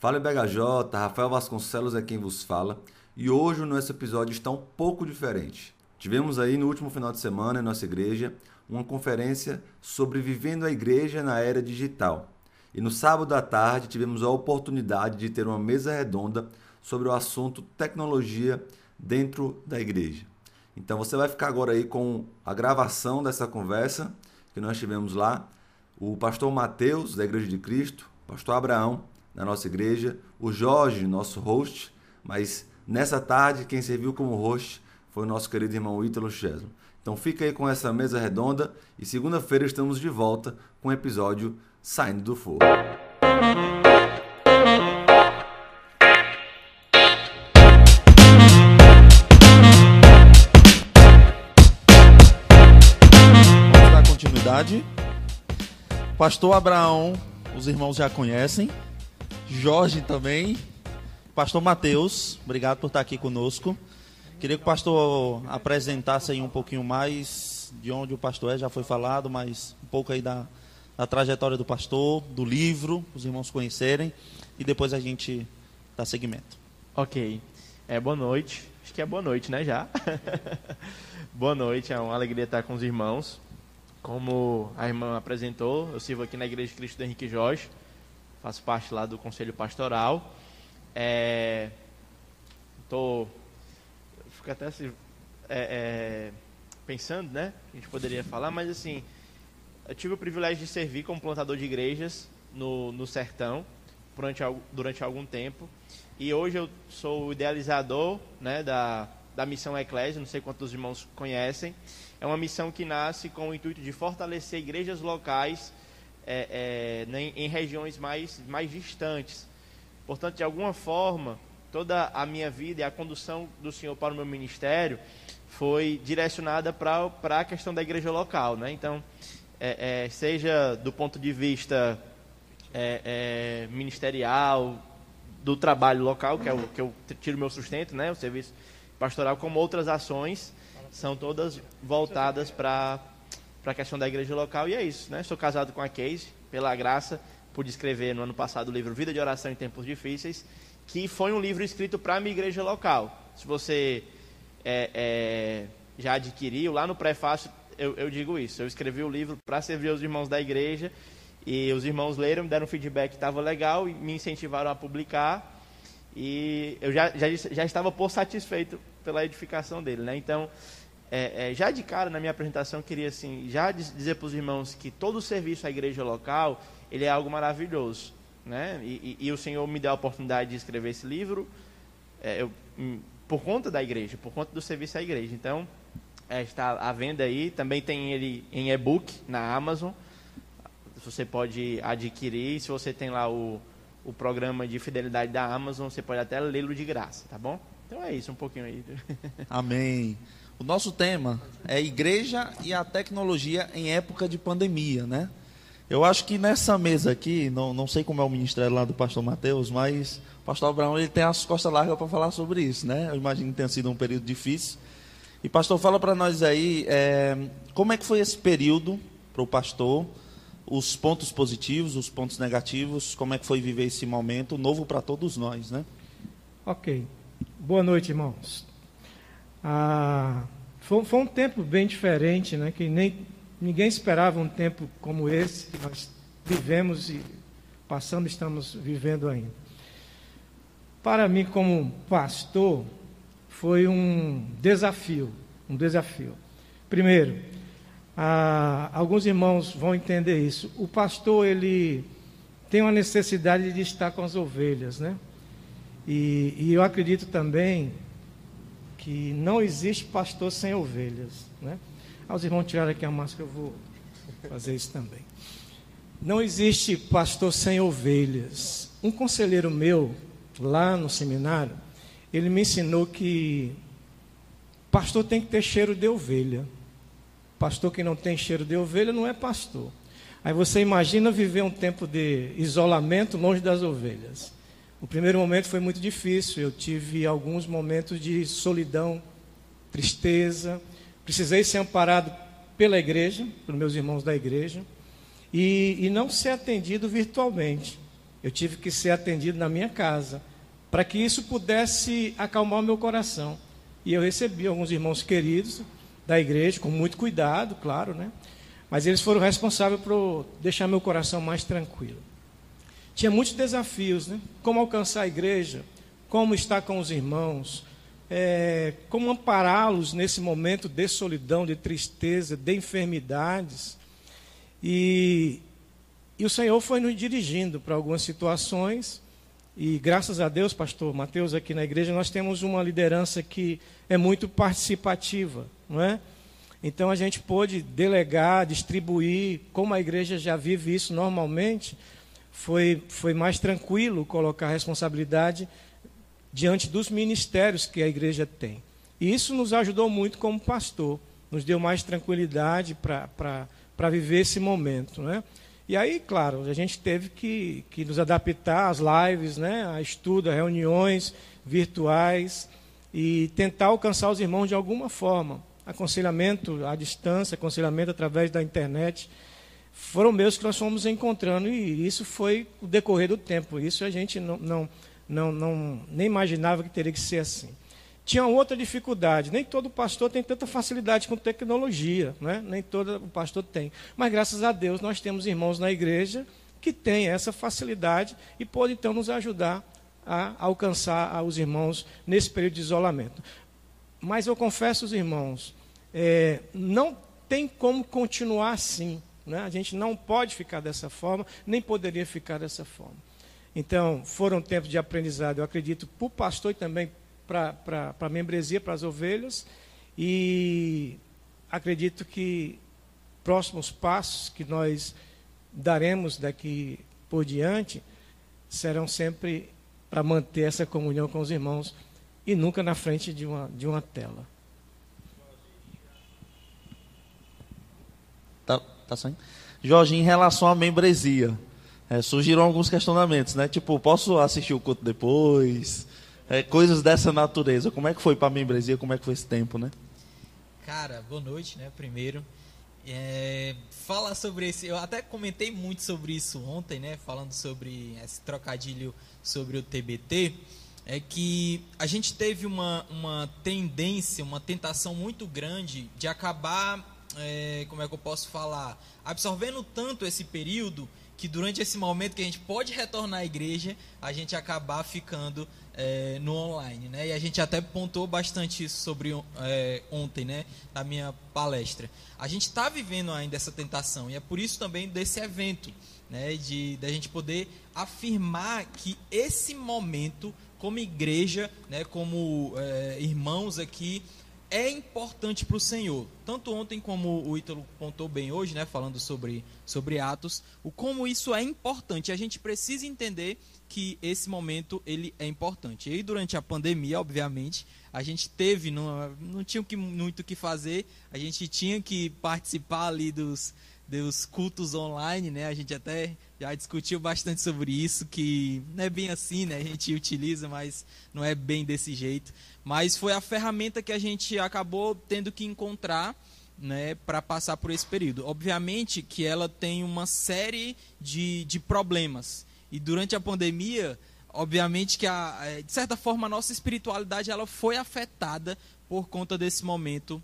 Fala BHJ, Rafael Vasconcelos é quem vos fala e hoje o nosso episódio está um pouco diferente. Tivemos aí no último final de semana em nossa igreja uma conferência sobre vivendo a igreja na era digital. E no sábado à tarde tivemos a oportunidade de ter uma mesa redonda sobre o assunto tecnologia dentro da igreja. Então você vai ficar agora aí com a gravação dessa conversa que nós tivemos lá. O pastor Mateus, da Igreja de Cristo, pastor Abraão, da nossa igreja, o Jorge, nosso host, mas nessa tarde quem serviu como host foi o nosso querido irmão Ítalo Chesno. Então fica aí com essa mesa redonda e segunda-feira estamos de volta com o episódio Saindo do Fogo. Vamos dar continuidade. Pastor Abraão, os irmãos já conhecem. Jorge também. Pastor Mateus, obrigado por estar aqui conosco. Queria que o pastor apresentasse aí um pouquinho mais de onde o pastor é, já foi falado, mas um pouco aí da, da trajetória do pastor, do livro, os irmãos conhecerem, e depois a gente dá seguimento. Ok. É, boa noite. Acho que é boa noite, né, já? boa noite, é uma alegria estar com os irmãos. Como a irmã apresentou, eu sirvo aqui na Igreja de Cristo Henrique Jorge, faço parte lá do Conselho Pastoral. É, tô fico até assim, é, é, pensando, né? A gente poderia falar, mas assim, eu tive o privilégio de servir como plantador de igrejas no, no sertão durante, durante algum tempo. E hoje eu sou o idealizador né, da, da missão Eclésia, não sei quantos irmãos conhecem. É uma missão que nasce com o intuito de fortalecer igrejas locais é, é, em, regiões mais, mais distantes. Portanto, de alguma forma, toda a minha vida e a condução do Senhor para o meu ministério foi direcionada para a questão da igreja local. Né? Então, é, é, seja do ponto de vista é, é ministerial, do trabalho local, que é o que eu tiro meu sustento, né? o serviço pastoral, como outras ações, são todas voltadas para a questão da igreja local. E é isso. Né? Sou casado com a Casey, pela graça, pude escrever no ano passado o livro Vida de Oração em Tempos Difíceis que foi um livro escrito para a minha igreja local. Se você é, é, já adquiriu, lá no prefácio eu, eu, digo isso. Eu escrevi o livro para servir os irmãos da igreja e os irmãos leram, me deram feedback que estava legal e me incentivaram a publicar. E eu já, já, já estava por satisfeito pela edificação dele. Né? Então, é, é, já de cara, na minha apresentação, queria assim, já dizer para os irmãos que todo o serviço à igreja local ele é algo maravilhoso né? E, e, e, o Senhor me deu a oportunidade de escrever esse livro é, eu, hum, por conta da igreja, por conta do serviço à igreja. Então, é, está à venda aí. Também tem ele em e-book na Amazon. Você pode adquirir. Se você tem lá o, o programa de fidelidade da Amazon, você pode até lê-lo de graça, tá bom? Então é isso, um pouquinho aí. Amém. O nosso tema é igreja e a tecnologia em época de pandemia, né? Eu acho que nessa mesa aqui, não, não sei como é o ministério lá do pastor Mateus, mas o pastor Abraão ele tem as costas largas para falar sobre isso, né? Eu imagino que tenha sido um período difícil. E pastor, fala para nós aí, é, como é que foi esse período para o pastor, os pontos positivos, os pontos negativos, como é que foi viver esse momento novo para todos nós, né? Ok. Boa noite, irmãos. Ah, foi, foi um tempo bem diferente, né? Que nem Ninguém esperava um tempo como esse que nós vivemos e passamos, estamos vivendo ainda. Para mim, como pastor, foi um desafio, um desafio. Primeiro, ah, alguns irmãos vão entender isso. O pastor ele tem uma necessidade de estar com as ovelhas, né? E, e eu acredito também que não existe pastor sem ovelhas, né? Aos irmãos tiraram aqui a máscara, eu vou fazer isso também. Não existe pastor sem ovelhas. Um conselheiro meu, lá no seminário, ele me ensinou que pastor tem que ter cheiro de ovelha. Pastor que não tem cheiro de ovelha não é pastor. Aí você imagina viver um tempo de isolamento longe das ovelhas. O primeiro momento foi muito difícil. Eu tive alguns momentos de solidão, tristeza, Precisei ser amparado pela igreja, pelos meus irmãos da igreja, e, e não ser atendido virtualmente. Eu tive que ser atendido na minha casa, para que isso pudesse acalmar o meu coração. E eu recebi alguns irmãos queridos da igreja, com muito cuidado, claro, né? Mas eles foram responsáveis por deixar meu coração mais tranquilo. Tinha muitos desafios, né? Como alcançar a igreja, como estar com os irmãos, é, como ampará-los nesse momento de solidão, de tristeza, de enfermidades. E, e o Senhor foi nos dirigindo para algumas situações. E graças a Deus, pastor Mateus, aqui na igreja, nós temos uma liderança que é muito participativa, não é? Então a gente pôde delegar, distribuir, como a igreja já vive isso normalmente, foi, foi mais tranquilo colocar a responsabilidade diante dos ministérios que a igreja tem. E isso nos ajudou muito como pastor, nos deu mais tranquilidade para viver esse momento. Né? E aí, claro, a gente teve que, que nos adaptar às lives, né? a estudo, a reuniões virtuais e tentar alcançar os irmãos de alguma forma aconselhamento à distância, aconselhamento através da internet, foram meus que nós fomos encontrando e isso foi o decorrer do tempo. Isso a gente não, não, não, não nem imaginava que teria que ser assim. Tinha outra dificuldade, nem todo pastor tem tanta facilidade com tecnologia, né? nem todo pastor tem. Mas graças a Deus nós temos irmãos na igreja que têm essa facilidade e podem então nos ajudar a alcançar os irmãos nesse período de isolamento. Mas eu confesso aos irmãos, é, não tem como continuar assim. Né? A gente não pode ficar dessa forma, nem poderia ficar dessa forma. Então, foram tempos de aprendizado, eu acredito, para o pastor e também para a membresia, para as ovelhas. E acredito que próximos passos que nós daremos daqui por diante serão sempre para manter essa comunhão com os irmãos e nunca na frente de uma, de uma tela. Tá, saindo? Jorge, em relação à membresia, é, surgiram alguns questionamentos, né? Tipo, posso assistir o culto depois? É, coisas dessa natureza. Como é que foi para a membresia? Como é que foi esse tempo, né? Cara, boa noite, né? Primeiro. É, falar sobre esse. Eu até comentei muito sobre isso ontem, né? Falando sobre esse trocadilho sobre o TBT é que a gente teve uma, uma tendência, uma tentação muito grande de acabar, é, como é que eu posso falar, absorvendo tanto esse período que durante esse momento que a gente pode retornar à igreja, a gente acabar ficando é, no online, né? E a gente até pontuou bastante isso sobre é, ontem, né? Na minha palestra. A gente está vivendo ainda essa tentação e é por isso também desse evento, né? De da gente poder afirmar que esse momento como igreja, né, como é, irmãos aqui, é importante para o Senhor. Tanto ontem como o Ítalo pontou bem hoje, né, falando sobre, sobre Atos, o como isso é importante. A gente precisa entender que esse momento ele é importante. E durante a pandemia, obviamente, a gente teve, não, não tinha muito o que fazer, a gente tinha que participar ali dos, dos cultos online, né? A gente até já discutiu bastante sobre isso, que não é bem assim, né? A gente utiliza, mas não é bem desse jeito. Mas foi a ferramenta que a gente acabou tendo que encontrar né, para passar por esse período. Obviamente que ela tem uma série de, de problemas. E durante a pandemia, obviamente que, a, é, de certa forma, a nossa espiritualidade ela foi afetada por conta desse momento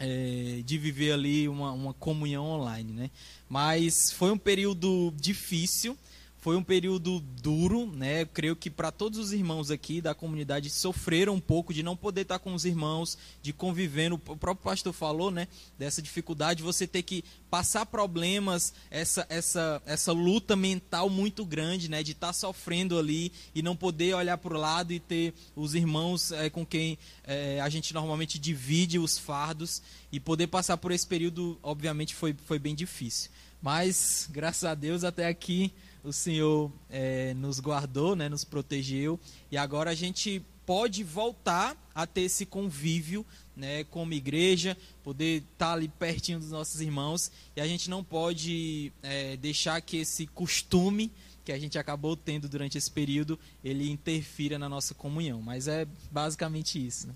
é, de viver ali uma, uma comunhão online, né? Mas foi um período difícil, foi um período duro, né? Eu creio que para todos os irmãos aqui da comunidade sofreram um pouco de não poder estar com os irmãos, de conviver. O próprio pastor falou, né? Dessa dificuldade de você ter que passar problemas, essa essa essa luta mental muito grande, né? De estar sofrendo ali e não poder olhar para o lado e ter os irmãos é, com quem é, a gente normalmente divide os fardos e poder passar por esse período, obviamente, foi foi bem difícil. Mas graças a Deus até aqui o Senhor é, nos guardou, né, nos protegeu, e agora a gente pode voltar a ter esse convívio né, como igreja, poder estar tá ali pertinho dos nossos irmãos, e a gente não pode é, deixar que esse costume que a gente acabou tendo durante esse período, ele interfira na nossa comunhão. Mas é basicamente isso. Né?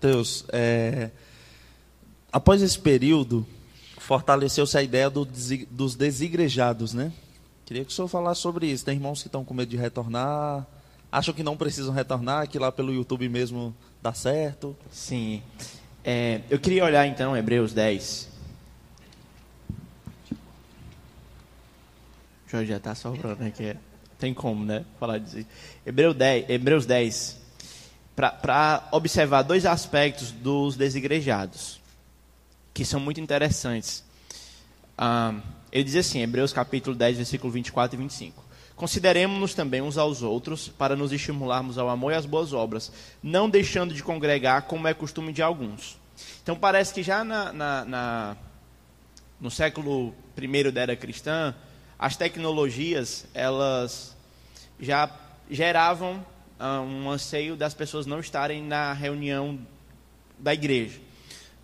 Deus, é, após esse período, fortaleceu-se a ideia do, dos desigrejados, né? Queria que o senhor falasse sobre isso. Tem irmãos que estão com medo de retornar, acham que não precisam retornar, que lá pelo YouTube mesmo dá certo. Sim. É, eu queria olhar então Hebreus 10. Jorge já está sobrando aqui. Tem como, né? Falar disso. Hebreus 10. Hebreus 10 para observar dois aspectos dos desigrejados, que são muito interessantes. Ah, ele diz assim, Hebreus capítulo 10, versículo 24 e 25. Consideremos-nos também uns aos outros para nos estimularmos ao amor e às boas obras, não deixando de congregar como é costume de alguns. Então parece que já na, na, na no século I da era cristã, as tecnologias elas já geravam uh, um anseio das pessoas não estarem na reunião da igreja.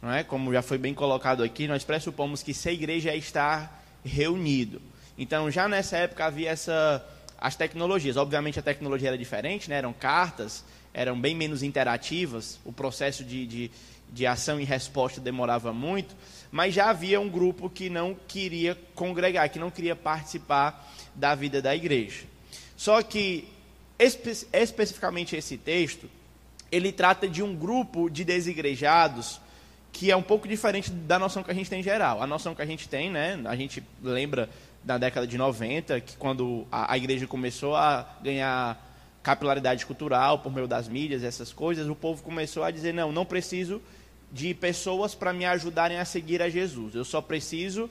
Não é? Como já foi bem colocado aqui, nós pressupomos que se a igreja é estar reunido. Então, já nessa época havia essa as tecnologias. Obviamente a tecnologia era diferente, né? eram cartas, eram bem menos interativas, o processo de, de, de ação e resposta demorava muito, mas já havia um grupo que não queria congregar, que não queria participar da vida da igreja. Só que Espe especificamente esse texto, ele trata de um grupo de desigrejados que é um pouco diferente da noção que a gente tem em geral. A noção que a gente tem, né, a gente lembra da década de 90, que quando a, a igreja começou a ganhar capilaridade cultural por meio das mídias, essas coisas, o povo começou a dizer: não, não preciso de pessoas para me ajudarem a seguir a Jesus. Eu só preciso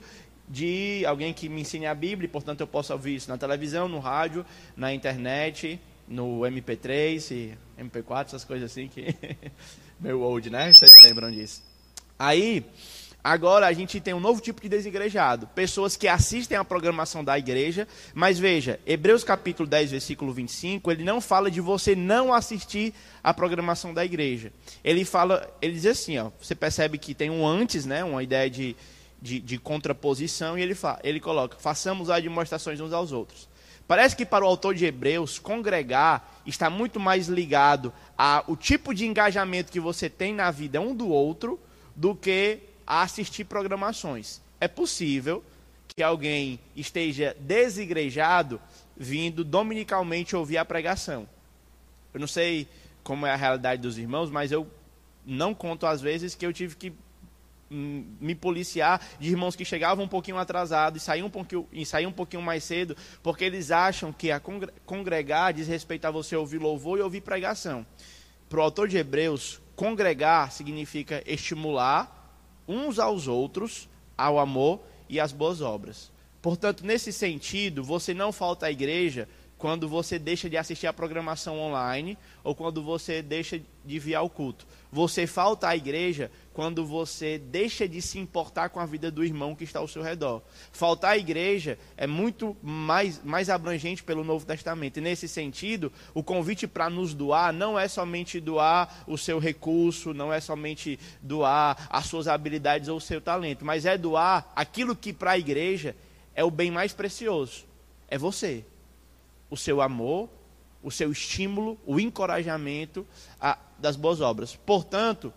de alguém que me ensine a Bíblia, portanto eu posso ouvir isso na televisão, no rádio, na internet, no MP3 e MP4, essas coisas assim que meu old, né? Vocês lembram disso? Aí, agora a gente tem um novo tipo de desigrejado, pessoas que assistem à programação da igreja, mas veja, Hebreus capítulo 10, versículo 25, ele não fala de você não assistir à programação da igreja. Ele fala, ele diz assim, ó, você percebe que tem um antes, né, uma ideia de, de, de contraposição, e ele, fala, ele coloca, façamos as demonstrações uns aos outros. Parece que para o autor de Hebreus, congregar está muito mais ligado ao tipo de engajamento que você tem na vida um do outro do que assistir programações. É possível que alguém esteja desigrejado vindo dominicalmente ouvir a pregação. Eu não sei como é a realidade dos irmãos, mas eu não conto às vezes que eu tive que me policiar de irmãos que chegavam um pouquinho atrasados e saíam um pouquinho, e saíam um pouquinho mais cedo, porque eles acham que a congregar diz respeito a você ouvir louvor e ouvir pregação. Para o autor de Hebreus, congregar significa estimular uns aos outros ao amor e às boas obras. Portanto, nesse sentido, você não falta à igreja quando você deixa de assistir a programação online ou quando você deixa de vir ao culto. Você falta à igreja quando você deixa de se importar com a vida do irmão que está ao seu redor. Faltar à igreja é muito mais, mais abrangente pelo Novo Testamento. E nesse sentido, o convite para nos doar não é somente doar o seu recurso, não é somente doar as suas habilidades ou o seu talento, mas é doar aquilo que para a igreja é o bem mais precioso. É você o seu amor, o seu estímulo, o encorajamento a, das boas obras. Portanto,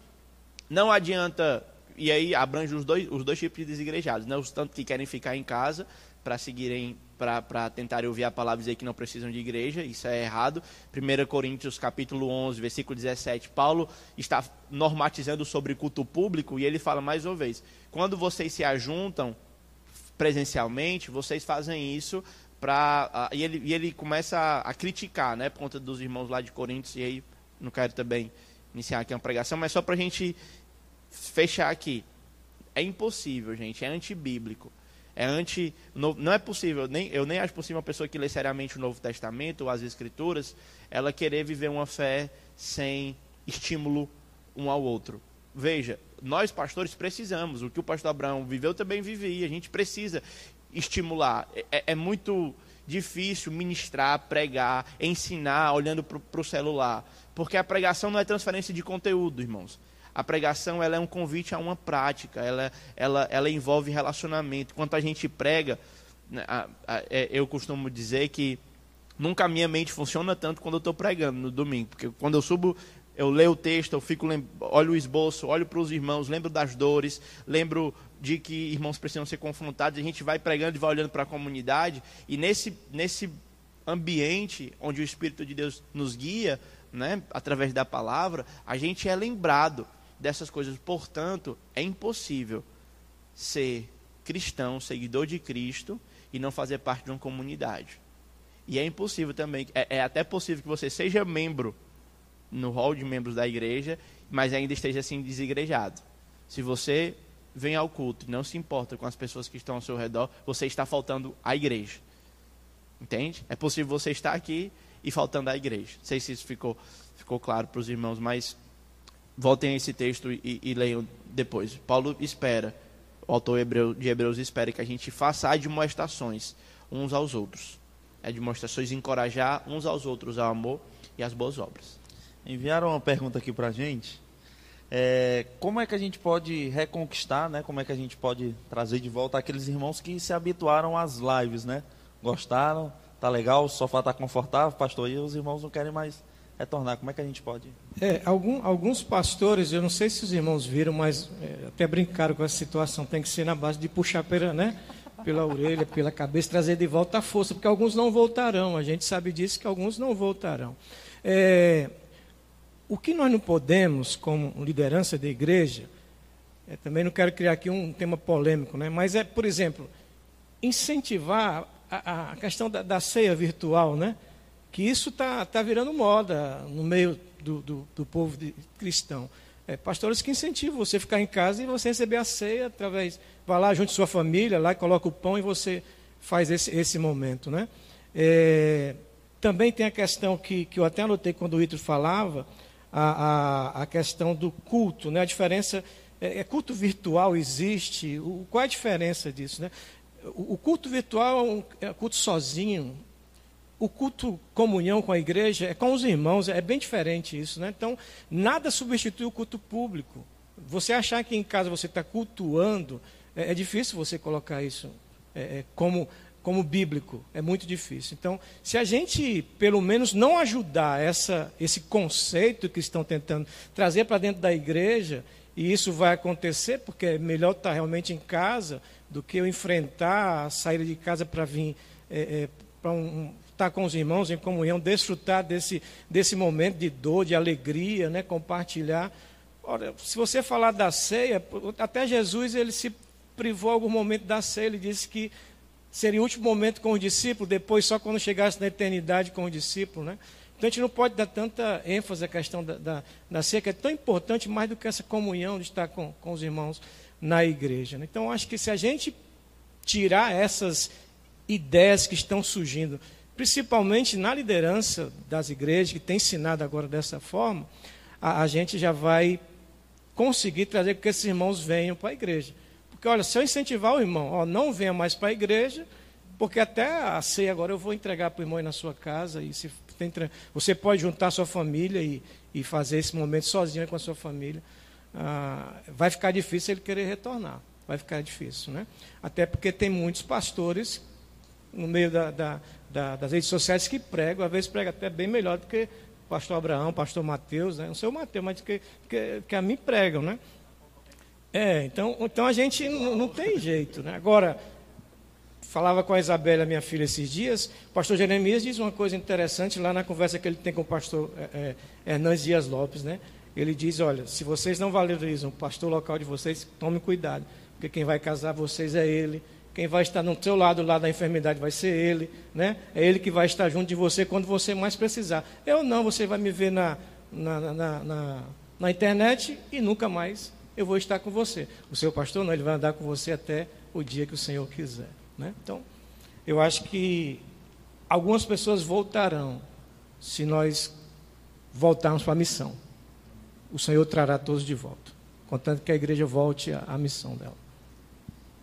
não adianta, e aí abrange os dois, os dois tipos de desigrejados, né? os tanto que querem ficar em casa para seguirem, para tentarem ouvir a palavra e dizer que não precisam de igreja, isso é errado. 1 Coríntios capítulo 11, versículo 17, Paulo está normatizando sobre culto público e ele fala mais uma vez, quando vocês se ajuntam presencialmente, vocês fazem isso para uh, e, ele, e ele começa a, a, criticar, né, por conta dos irmãos lá de Coríntios, e aí não quero também iniciar aqui uma pregação, mas só para a gente fechar aqui. É impossível, gente, é antibíblico. É anti. Não é possível, nem, eu nem acho possível uma pessoa que lê seriamente o Novo Testamento ou as Escrituras, ela querer viver uma fé sem estímulo um ao outro. Veja, nós pastores precisamos. O que o pastor Abraão viveu também vivi. A gente precisa estimular. É, é, é muito difícil ministrar, pregar, ensinar olhando para o celular. Porque a pregação não é transferência de conteúdo, irmãos. A pregação ela é um convite a uma prática, ela, ela, ela envolve relacionamento. Quando a gente prega, né, é, eu costumo dizer que nunca a minha mente funciona tanto quando eu estou pregando no domingo. Porque quando eu subo eu leio o texto, eu fico olho o esboço, olho para os irmãos, lembro das dores, lembro de que irmãos precisam ser confrontados, a gente vai pregando e vai olhando para a comunidade, e nesse, nesse ambiente onde o Espírito de Deus nos guia, né, através da palavra, a gente é lembrado dessas coisas. Portanto, é impossível ser cristão, seguidor de Cristo, e não fazer parte de uma comunidade. E é impossível também, é, é até possível que você seja membro no hall de membros da igreja, mas ainda esteja assim desigrejado. Se você vem ao culto e não se importa com as pessoas que estão ao seu redor, você está faltando à igreja. Entende? É possível você estar aqui e faltando à igreja. Não sei se isso ficou, ficou claro para os irmãos, mas voltem a esse texto e, e leiam depois. Paulo espera, o autor de Hebreus espera que a gente faça admoestações uns aos outros. Admoestações encorajar uns aos outros ao amor e às boas obras. Enviaram uma pergunta aqui para a gente. É, como é que a gente pode reconquistar, né? Como é que a gente pode trazer de volta aqueles irmãos que se habituaram às lives, né? Gostaram, tá legal, o sofá tá confortável, pastor, e os irmãos não querem mais retornar. Como é que a gente pode? É, algum, alguns pastores, eu não sei se os irmãos viram, mas é, até brincaram com essa situação. Tem que ser na base de puxar pela, né? pela orelha, pela cabeça, trazer de volta a força, porque alguns não voltarão. A gente sabe disso que alguns não voltarão. É, o que nós não podemos, como liderança da igreja, é, também não quero criar aqui um tema polêmico, né? mas é, por exemplo, incentivar a, a questão da, da, ceia virtual, né? que isso está tá virando moda no meio do, do, do povo de, cristão. É, pastores que incentivam você ficar em casa e você receber a ceia através. Vai lá junto com sua família, lá coloca o pão e você faz esse, esse momento. Né? É, também tem a questão que, que eu até anotei quando o Ítalo falava, a, a, a, questão do culto, né? a diferença. É, é culto virtual existe? O, qual é a diferença disso? Né? O, o culto virtual é um é culto sozinho. O culto comunhão com a igreja é com os irmãos, é bem diferente isso. Né? Então, nada substitui o culto público. Você achar que em casa você está cultuando, é, é, difícil você colocar isso é, é como como bíblico. É muito difícil. Então, se a gente, pelo menos, não ajudar essa, esse conceito que estão tentando trazer para dentro da igreja, e isso vai acontecer, porque é melhor estar realmente em casa do que eu enfrentar a saída de casa para vir é, é, para um, estar com os irmãos em comunhão, desfrutar desse, desse momento de dor, de alegria, né, compartilhar. Ora, se você falar da ceia, até Jesus ele se privou algum momento da ceia, ele disse que seria o último momento com os discípulos, depois só quando chegasse na eternidade com os discípulos, né? Então a gente não pode dar tanta ênfase à questão da, da, da ceia, que é tão importante mais do que essa comunhão de estar com, com os irmãos na igreja. Né? Então acho que se a gente tirar essas ideias que estão surgindo, principalmente na liderança das igrejas, que tem ensinado agora dessa forma, a, a gente já vai conseguir trazer que esses irmãos venham para a igreja. Porque, olha, se eu incentivar o irmão, ó, não venha mais para a igreja, porque até a ceia agora eu vou entregar para o irmão aí na sua casa, e se tem, você pode juntar sua família e, e fazer esse momento sozinho com a sua família. Ah, vai ficar difícil ele querer retornar. Vai ficar difícil, né? Até porque tem muitos pastores no meio da, da, da, das redes sociais que pregam, às vezes pregam até bem melhor do que pastor Abraão, pastor Mateus, né? não sei o Mateus, mas que, que, que a mim pregam, né? É, então, então a gente não, tem jeito. Né? Agora, falava com a Isabela, minha filha, esses dias, o pastor Jeremias diz uma coisa interessante lá na conversa que ele tem com o pastor é, é, Hernandes Dias Lopes. Né? Ele diz: Olha, se vocês não valorizam o pastor local de vocês, tome cuidado, porque quem vai casar vocês é ele. Quem vai estar no seu lado lá da enfermidade vai ser ele, né? É ele que vai estar junto de você quando você mais precisar. Eu não, você vai me ver na, na, na, na, na internet e nunca mais eu vou estar com você. O seu pastor não, ele vai andar com você até o dia que o Senhor quiser. Né? Então, eu acho que algumas pessoas voltarão se nós voltarmos para a missão. O Senhor trará todos de volta, contanto que a igreja volte à, missão dela.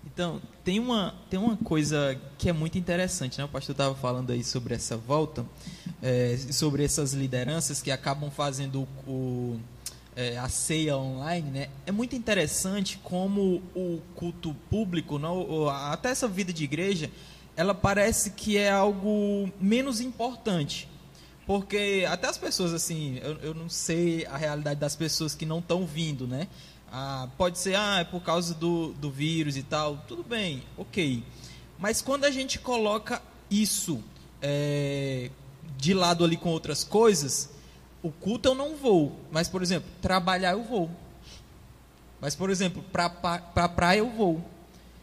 Então, tem uma, tem uma coisa que é muito interessante, né? O pastor estava falando aí sobre essa volta, é, sobre essas lideranças que acabam fazendo o, é, a ceia online, né? É muito interessante como o culto público, não, até essa vida de igreja, ela parece que é algo menos importante. Porque até as pessoas, assim, eu, eu não sei a realidade das pessoas que não estão vindo, né? Ah, pode ser, ah, é por causa do, do vírus e tal. Tudo bem, ok. Mas quando a gente coloca isso é, de lado ali com outras coisas, o culto eu não vou. Mas, por exemplo, trabalhar eu vou. Mas, por exemplo, para pra praia eu vou.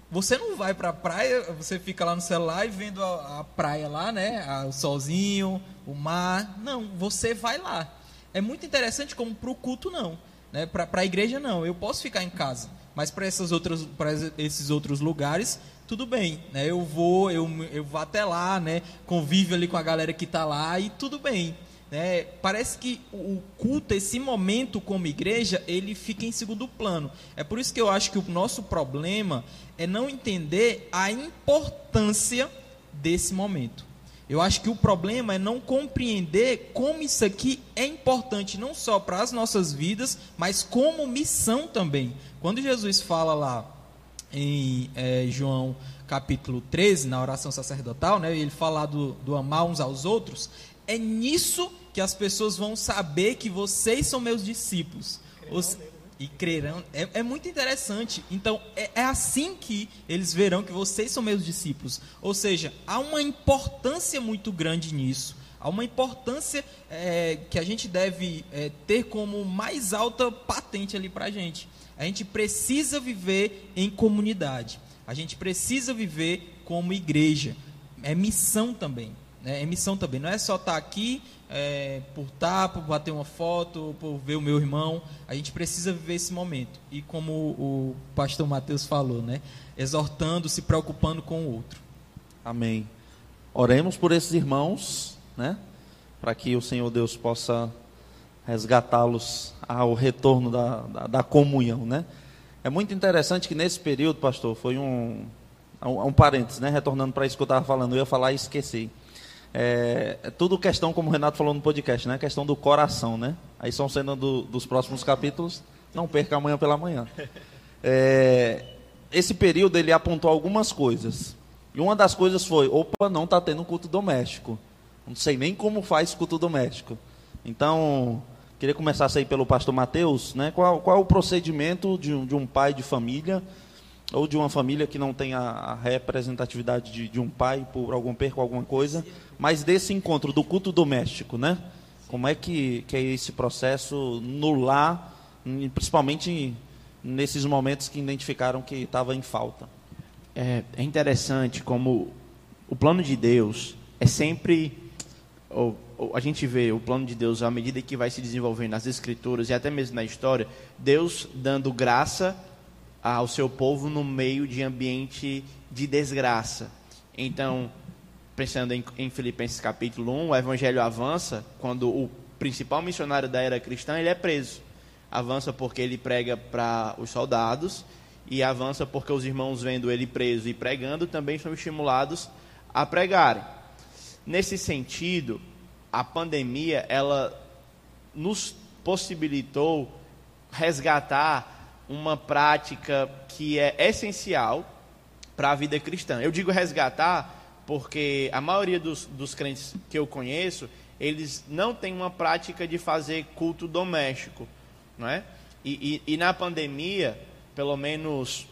Você não vai para a praia, você fica lá no celular e vendo a, a praia lá, né? o solzinho, o mar. Não, você vai lá. É muito interessante como para o culto não. Né? Para a igreja não. Eu posso ficar em casa. Mas para esses outros lugares, tudo bem. Né? Eu vou, eu, eu vou até lá, né? convivo ali com a galera que está lá e tudo bem. Né? Parece que o culto, esse momento como igreja, ele fica em segundo plano. É por isso que eu acho que o nosso problema é não entender a importância desse momento. Eu acho que o problema é não compreender como isso aqui é importante, não só para as nossas vidas, mas como missão também. Quando Jesus fala lá em é, João capítulo 13, na oração sacerdotal, né, ele fala do, do amar uns aos outros, é nisso que as pessoas vão saber que vocês são meus discípulos. Os, e crerão. É, é, muito interessante. Então, é, é, assim que eles verão que vocês são meus discípulos. Ou seja, há uma importância muito grande nisso. Há uma importância é, que a gente deve é, ter como mais alta patente ali para a gente. A gente precisa viver em comunidade. A gente precisa viver como igreja. É missão também. Né? É missão também. Não é só estar tá aqui é, por estar, por bater uma foto, por ver o meu irmão. A gente precisa viver esse momento. E como o pastor Mateus falou, né? Exortando, se preocupando com o outro. Amém. Oremos por esses irmãos, né? Para que o Senhor Deus possa resgatá-los ao retorno da, da, da, comunhão, né? É muito interessante que nesse período, pastor, foi um, um, um parênteses, né? Retornando para isso que eu estava falando, eu ia falar e esqueci. É, é, tudo questão, como o Renato falou no podcast, né? Questão do coração, né? Aí são cenas do, dos próximos capítulos. Não perca amanhã pela manhã. É, esse período ele apontou algumas coisas. E uma das coisas foi: opa, não está tendo culto doméstico. Não sei nem como faz culto doméstico. Então, queria começar aí pelo pastor Mateus, né? Qual, qual é o procedimento de um, de um pai de família ou de uma família que não tem a, a representatividade de, de, um pai por algum perco, alguma coisa, mas desse encontro do culto doméstico, né? Como é que, que é esse processo no lar, principalmente nesses momentos que identificaram que estava em falta? É, é, interessante como o plano de Deus é sempre, ou, ou, a gente vê o plano de Deus à medida que vai se desenvolvendo nas escrituras e até mesmo na história, Deus dando graça ao seu povo no meio de ambiente de desgraça. Então, pensando em, em, Filipenses capítulo 1, o evangelho avança quando o principal missionário da era cristã ele é preso. Avança porque ele prega para os soldados e avança porque os irmãos vendo ele preso e pregando também são estimulados a pregarem. Nesse sentido, a pandemia ela nos possibilitou resgatar uma prática que é essencial para a vida cristã. Eu digo resgatar porque a maioria dos, dos crentes que eu conheço, eles não têm uma prática de fazer culto doméstico, não é? E, e, e na pandemia, pelo menos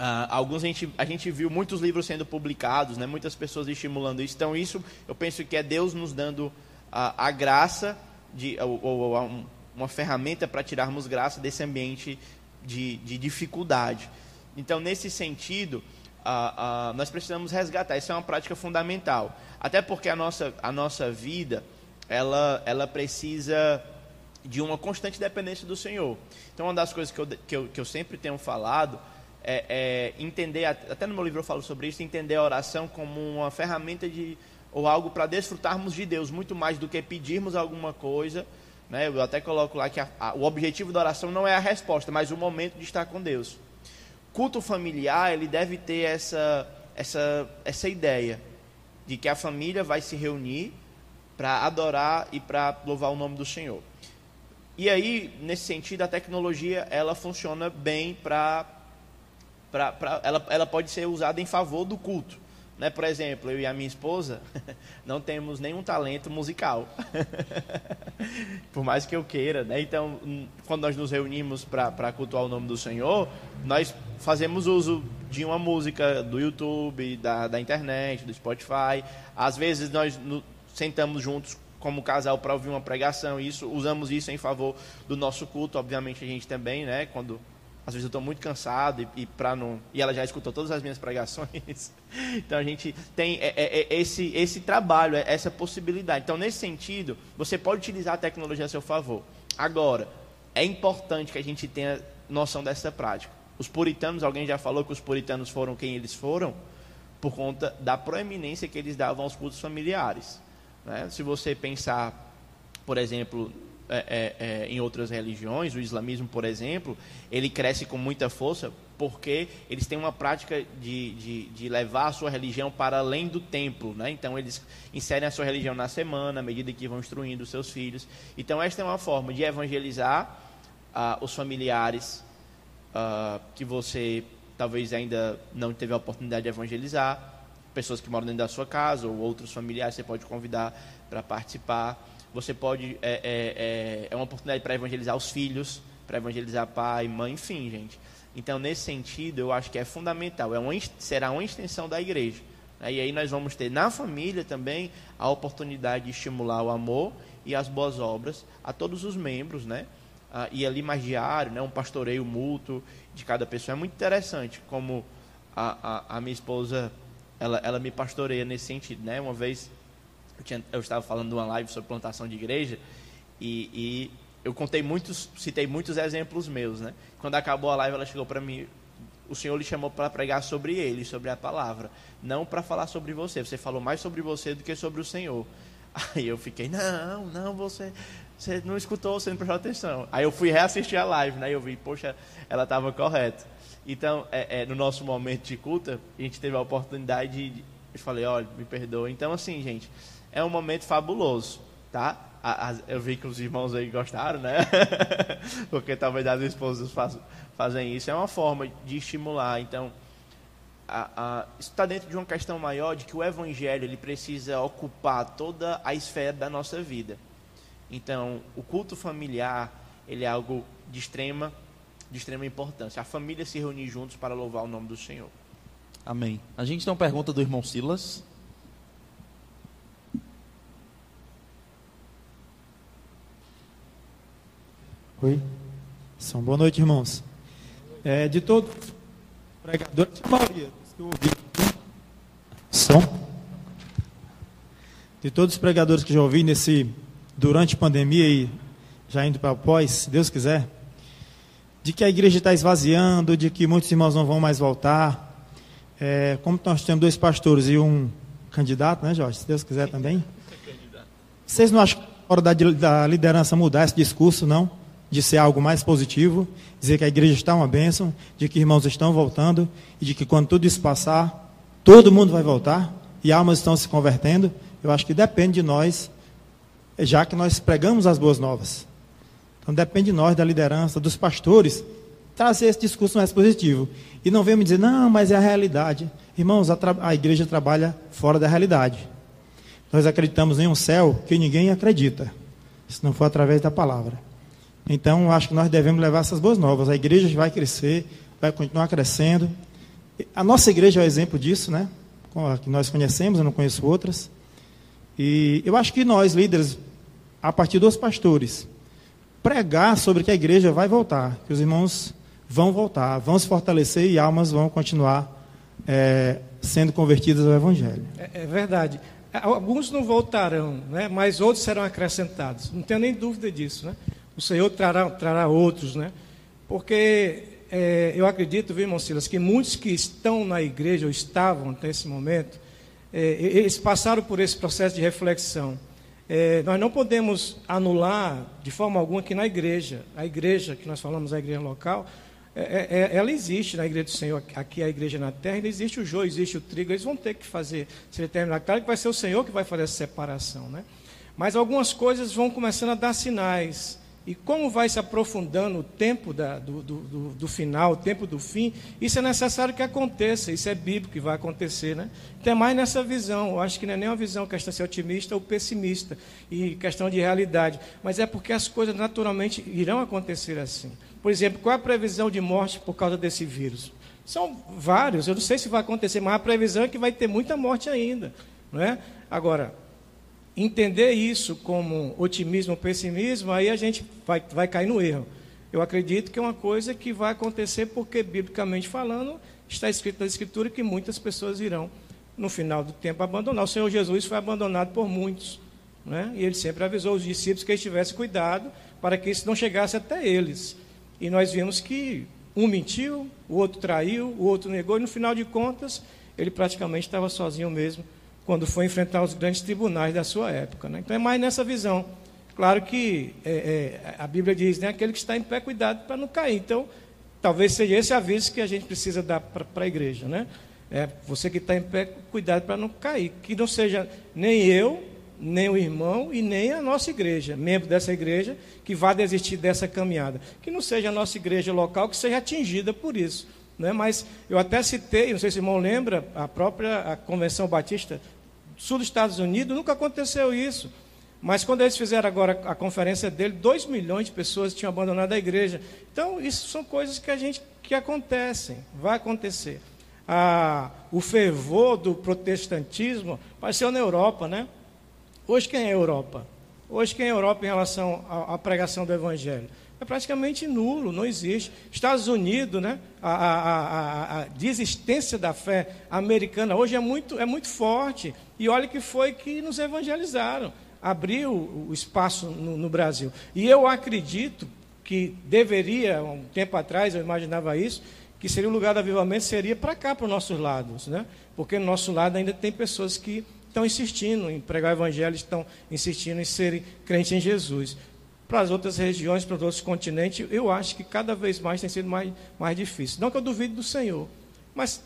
Uh, alguns a gente, a gente viu muitos livros sendo publicados, né? muitas pessoas estimulando isso. Então, isso eu penso que é Deus nos dando a, a graça, de, ou, ou um, uma ferramenta para tirarmos graça desse ambiente de, de dificuldade. Então, nesse sentido, nós precisamos resgatar. Isso é uma prática fundamental. Até porque a nossa, a nossa vida, ela, ela precisa de uma constante dependência do Senhor. Então, uma das coisas que eu, que eu, que eu sempre tenho falado é, é, entender, até no meu livro eu falo sobre isso, entender a oração como uma ferramenta de, ou algo para desfrutarmos de Deus, muito mais do que pedirmos alguma coisa né? Eu até coloco lá que a, a, o objetivo da oração não é a resposta, mas o momento de estar com Deus. Culto familiar, ele deve ter essa, essa, essa ideia de que a família vai se reunir para adorar e para louvar o nome do Senhor. E aí, nesse sentido, a tecnologia ela funciona bem para. Ela, ela pode ser usada em favor do culto. Né? Por exemplo, eu e a minha esposa não temos nenhum talento musical. Por mais que eu queira. Né? Então, quando nós nos reunimos para cultuar o nome do Senhor, nós fazemos uso de uma música do YouTube, da, da internet, do Spotify. Às vezes nós sentamos juntos como casal para ouvir uma pregação. Isso, usamos isso em favor do nosso culto. Obviamente a gente também, né? Quando às vezes eu estou muito cansado e, e para não e ela já escutou todas as minhas pregações. Então a gente tem é, é, é, esse esse trabalho essa possibilidade. Então nesse sentido você pode utilizar a tecnologia a seu favor. Agora é importante que a gente tenha noção dessa prática. Os puritanos alguém já falou que os puritanos foram quem eles foram? Por conta da proeminência que eles davam aos cultos familiares né? se você pensar por exemplo é, é, é, em outras religiões, o islamismo, por exemplo, ele cresce com muita força porque eles têm uma prática de, de, de, levar a sua religião para além do templo. Né? Então, eles inserem a sua religião na semana, à medida que vão instruindo seus filhos. Então, esta é uma forma de evangelizar uh, os familiares uh, que você talvez ainda não teve a oportunidade de evangelizar, pessoas que moram dentro da sua casa ou outros familiares você pode convidar para participar. Você pode. É, é, é, é uma oportunidade para evangelizar os filhos, para evangelizar pai, mãe, enfim, gente. Então, nesse sentido, eu acho que é fundamental. É uma, será uma extensão da igreja. Né? E aí nós vamos ter na família também a oportunidade de estimular o amor e as boas obras a todos os membros, né? Ah, e ali mais diário, né? um pastoreio mútuo de cada pessoa. É muito interessante como a, a, a minha esposa ela, ela me pastoreia nesse sentido. Né? Uma vez eu, tinha, eu estava falando de uma live sobre plantação de igreja e, e eu contei muitos, citei muitos exemplos meus, né? Quando acabou a live, ela chegou para mim, o Senhor lhe chamou para pregar sobre ele, sobre a palavra, não para falar sobre você. Você falou mais sobre você do que sobre o Senhor. Aí eu fiquei, não, não, você, você não escutou, você não prestou atenção. Aí eu fui reassistir a live, né? Eu vi, poxa, ela estava correta. Então, é, é, no nosso momento de culta, a gente teve a oportunidade de, eu falei, olha, me perdoa. Então, assim, gente, é um momento fabuloso, tá? eu vi que os irmãos aí gostaram, né? Porque talvez as esposas fazem isso. É uma forma de estimular. Então, a, a, isso está dentro de uma questão maior de que o evangelho ele precisa ocupar toda a esfera da nossa vida. Então, o culto familiar ele é algo de extrema, de extrema importância. A família se reunir juntos para louvar o nome do Senhor. Amém. A gente tem uma pergunta do irmão Silas. Oi. São boa noite, irmãos. É, de todos os pregadores, a maioria dos que eu ouvi. Som. De todos os pregadores que já ouvi nesse durante a pandemia e já indo para pós, se Deus quiser, de que a igreja está esvaziando, de que muitos irmãos não vão mais voltar. É, como nós temos dois pastores e um candidato, né, Jorge? Se Deus quiser também. Vocês não acham que é hora da, da liderança mudar esse discurso, não? De ser algo mais positivo, dizer que a igreja está uma bênção, de que irmãos estão voltando e de que quando tudo isso passar, todo mundo vai voltar e almas estão se convertendo. Eu acho que depende de nós, já que nós pregamos as boas novas. Então depende de nós, da liderança, dos pastores, trazer esse discurso mais positivo. E não me dizer, não, mas é a realidade. Irmãos, a, a igreja trabalha fora da realidade. Nós acreditamos em um céu que ninguém acredita, se não for através da palavra. Então, acho que nós devemos levar essas boas novas. A igreja vai crescer, vai continuar crescendo. A nossa igreja é um exemplo disso, né? Que nós conhecemos, eu não conheço outras. E eu acho que nós, líderes, a partir dos pastores, pregar sobre que a igreja vai voltar, que os irmãos vão voltar, vão se fortalecer e almas vão continuar é, sendo convertidas ao Evangelho. É, é, verdade. Alguns não voltarão, né? mas outros serão acrescentados. Não tenho nem dúvida disso. Né? O Senhor trará, trará outros, né? Porque é, eu acredito, viu, irmão Silas, que muitos que estão na igreja, ou estavam nesse momento, é, eles passaram por esse processo de reflexão. É, nós não podemos anular de forma alguma que na igreja, a igreja que nós falamos, a igreja local, é, é, é, ela existe na igreja do Senhor, aqui é a igreja na terra, existe o joio, existe o trigo, eles vão ter que fazer, se determinar. Claro que vai ser o Senhor que vai fazer essa separação, né? Mas algumas coisas vão começando a dar sinais E como vai se aprofundando o tempo da, do, do, do, final, o tempo do fim, isso é necessário que aconteça, isso é bíblico que vai acontecer. Né? Tem mais nessa visão, eu acho que não é nem uma visão questão de ser otimista ou pessimista, e questão de realidade, mas é porque as coisas naturalmente irão acontecer assim. Por exemplo, qual é a previsão de morte por causa desse vírus? São vários, eu não sei se vai acontecer, mas a previsão é que vai ter muita morte ainda. Não é? Agora, entender isso como otimismo ou pessimismo, aí a gente vai, vai cair no erro. Eu acredito que é uma coisa que vai acontecer porque, biblicamente falando, está escrito na Escritura que muitas pessoas irão, no final do tempo, abandonar. O Senhor Jesus foi abandonado por muitos. Né? E ele sempre avisou os discípulos que eles tivessem cuidado para que isso não chegasse até eles. E nós vimos que um mentiu, o outro traiu, o outro negou, e no final de contas, ele praticamente estava sozinho mesmo quando foi enfrentar os grandes tribunais da sua época. Né? Então é mais nessa visão. Claro que é, é, a Bíblia diz, né, aquele que está em pé, cuidado para não cair. Então, talvez seja esse aviso que a gente precisa dar para a igreja. Né? É, você que está em pé, cuidado para não cair. Que não seja nem eu, nem o irmão e nem a nossa igreja, membro dessa igreja, que vá desistir dessa caminhada. Que não seja a nossa igreja local que seja atingida por isso. Né? Mas eu até citei, não sei se o irmão lembra, a própria a Convenção Batista sul dos Estados Unidos, nunca aconteceu isso. Mas quando eles fizeram agora a conferência dele, 2 milhões de pessoas tinham abandonado a igreja. Então, isso são coisas que a gente que acontecem, vai acontecer. Ah, o fervor do protestantismo apareceu na Europa, né? Hoje quem é a Europa? Hoje quem é a Europa em relação à, pregação do Evangelho? É praticamente nulo, não existe. Estados Unidos, né? A, a, a, a, desistência da fé americana hoje é muito, é muito forte. E olha que foi que nos evangelizaram, abriu o espaço no, no Brasil. E eu acredito que deveria, um tempo atrás, eu imaginava isso, que seria o lugar do avivamento seria para cá, para os nossos lados, né? Porque no nosso lado ainda tem pessoas que estão insistindo em pregar o evangelho, estão insistindo em serem crentes em Jesus para as outras regiões, para os outros continentes, eu acho que cada vez mais tem sido mais, mais difícil. Não que eu duvide do Senhor, mas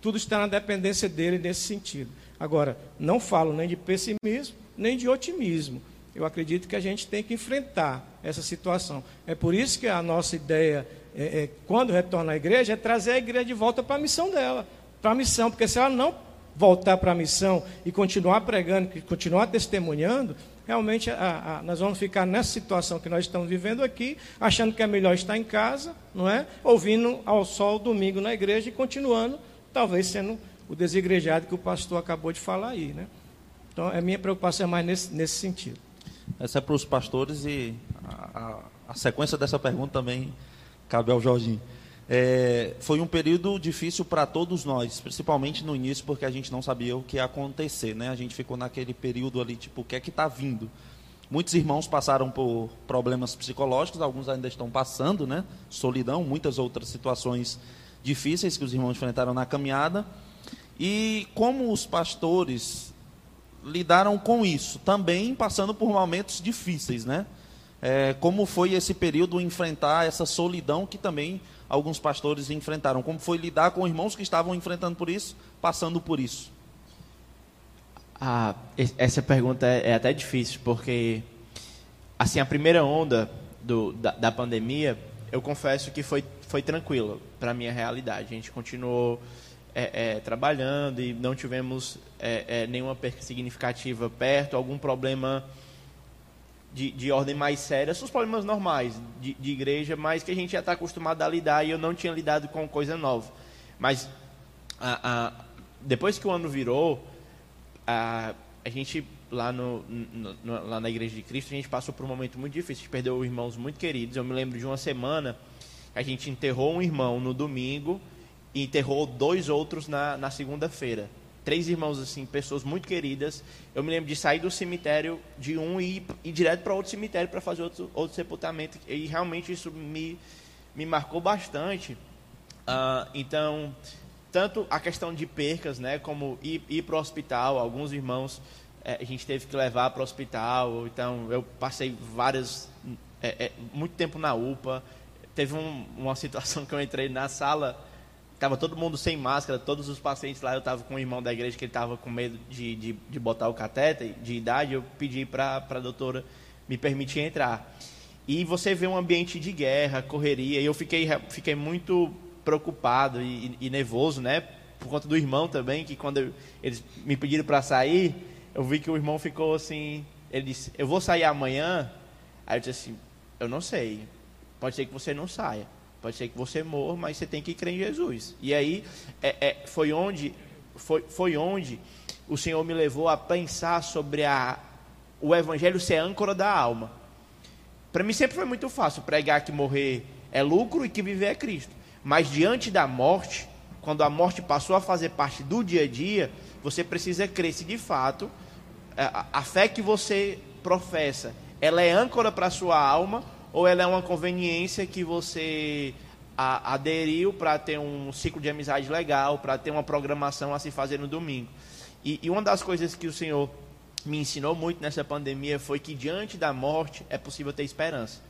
tudo está na dependência dele nesse sentido. Agora, não falo nem de pessimismo, nem de otimismo. Eu acredito que a gente tem que enfrentar essa situação. É por isso que a nossa ideia, é, é, quando retorna à igreja, é trazer a igreja de volta para a missão dela. Para a missão, porque se ela não voltar para a missão e continuar pregando, continuar testemunhando, realmente a, a, nós vamos ficar nessa situação que nós estamos vivendo aqui, achando que é melhor estar em casa, não é? Ouvindo ao sol domingo na igreja e continuando, talvez sendo o desigrejado que o pastor acabou de falar aí, né? Então, a minha preocupação é mais nesse, nesse sentido. Essa é para os pastores e a, a sequência dessa pergunta também cabe ao Jorginho. É, foi um período difícil para todos nós, principalmente no início, porque a gente não sabia o que ia acontecer, né? A gente ficou naquele período ali, tipo, o que é que está vindo? Muitos irmãos passaram por problemas psicológicos, alguns ainda estão passando, né? Solidão, muitas outras situações difíceis que os irmãos enfrentaram na caminhada. E como os pastores lidaram com isso, também passando por momentos difíceis, né? É, como foi esse período enfrentar essa solidão que também alguns pastores enfrentaram? Como foi lidar com irmãos que estavam enfrentando por isso, passando por isso? Ah, essa pergunta é, é até difícil, porque assim a primeira onda do, da, da pandemia, eu confesso que foi, foi tranquila para minha realidade. A gente continuou é, é, trabalhando e não tivemos é, é nenhuma perca significativa perto, algum problema de, de ordem mais séria, são os problemas normais de, de igreja, mas que a gente já está acostumado a lidar e eu não tinha lidado com coisa nova. Mas a, a, depois que o ano virou, a, a gente lá, no, no, lá na Igreja de Cristo, a gente passou por um momento muito difícil, a gente perdeu irmãos muito queridos. Eu me lembro de uma semana, a gente enterrou um irmão no domingo e enterrou dois outros na, na segunda-feira três irmãos assim, pessoas muito queridas. Eu me lembro de sair do cemitério de um e ir, ir direto para outro cemitério para fazer outro, outro sepultamento. E realmente isso me, me marcou bastante. Uh, então, tanto a questão de percas, né, como ir, ir para o hospital, alguns irmãos é, a gente teve que levar para o hospital. Então, eu passei várias, é, é, muito tempo na UPA. Teve um, uma situação que eu entrei na sala Tava todo mundo sem máscara, todos os pacientes lá. Eu tava com um irmão da igreja que ele tava com medo de, de, de botar o catéter de idade. Eu pedi para a doutora me permitir entrar. E você vê um ambiente de guerra, correria, e eu fiquei, fiquei muito preocupado e, e nervoso, né? Por conta do irmão também, que quando eu, eles me pediram para sair, eu vi que o irmão ficou assim, ele disse, eu vou sair amanhã? Aí eu disse assim, eu não sei, pode ser que você não saia, pode ser que você morra, mas você tem que crer em Jesus. E aí é, é, foi onde foi, foi onde o Senhor me levou a pensar sobre a, o Evangelho ser âncora da alma. Para mim sempre foi muito fácil pregar que morrer é lucro e que viver é Cristo. Mas diante da morte, quando a morte passou a fazer parte do dia a dia, você precisa crer se de fato a, a fé que você professa, ela é âncora para a sua alma ou ela é uma conveniência que você a, aderiu para ter um ciclo de amizade legal, para ter uma programação a se fazer no domingo. E, e uma das coisas que o Senhor me ensinou muito nessa pandemia foi que diante da morte é possível ter esperança.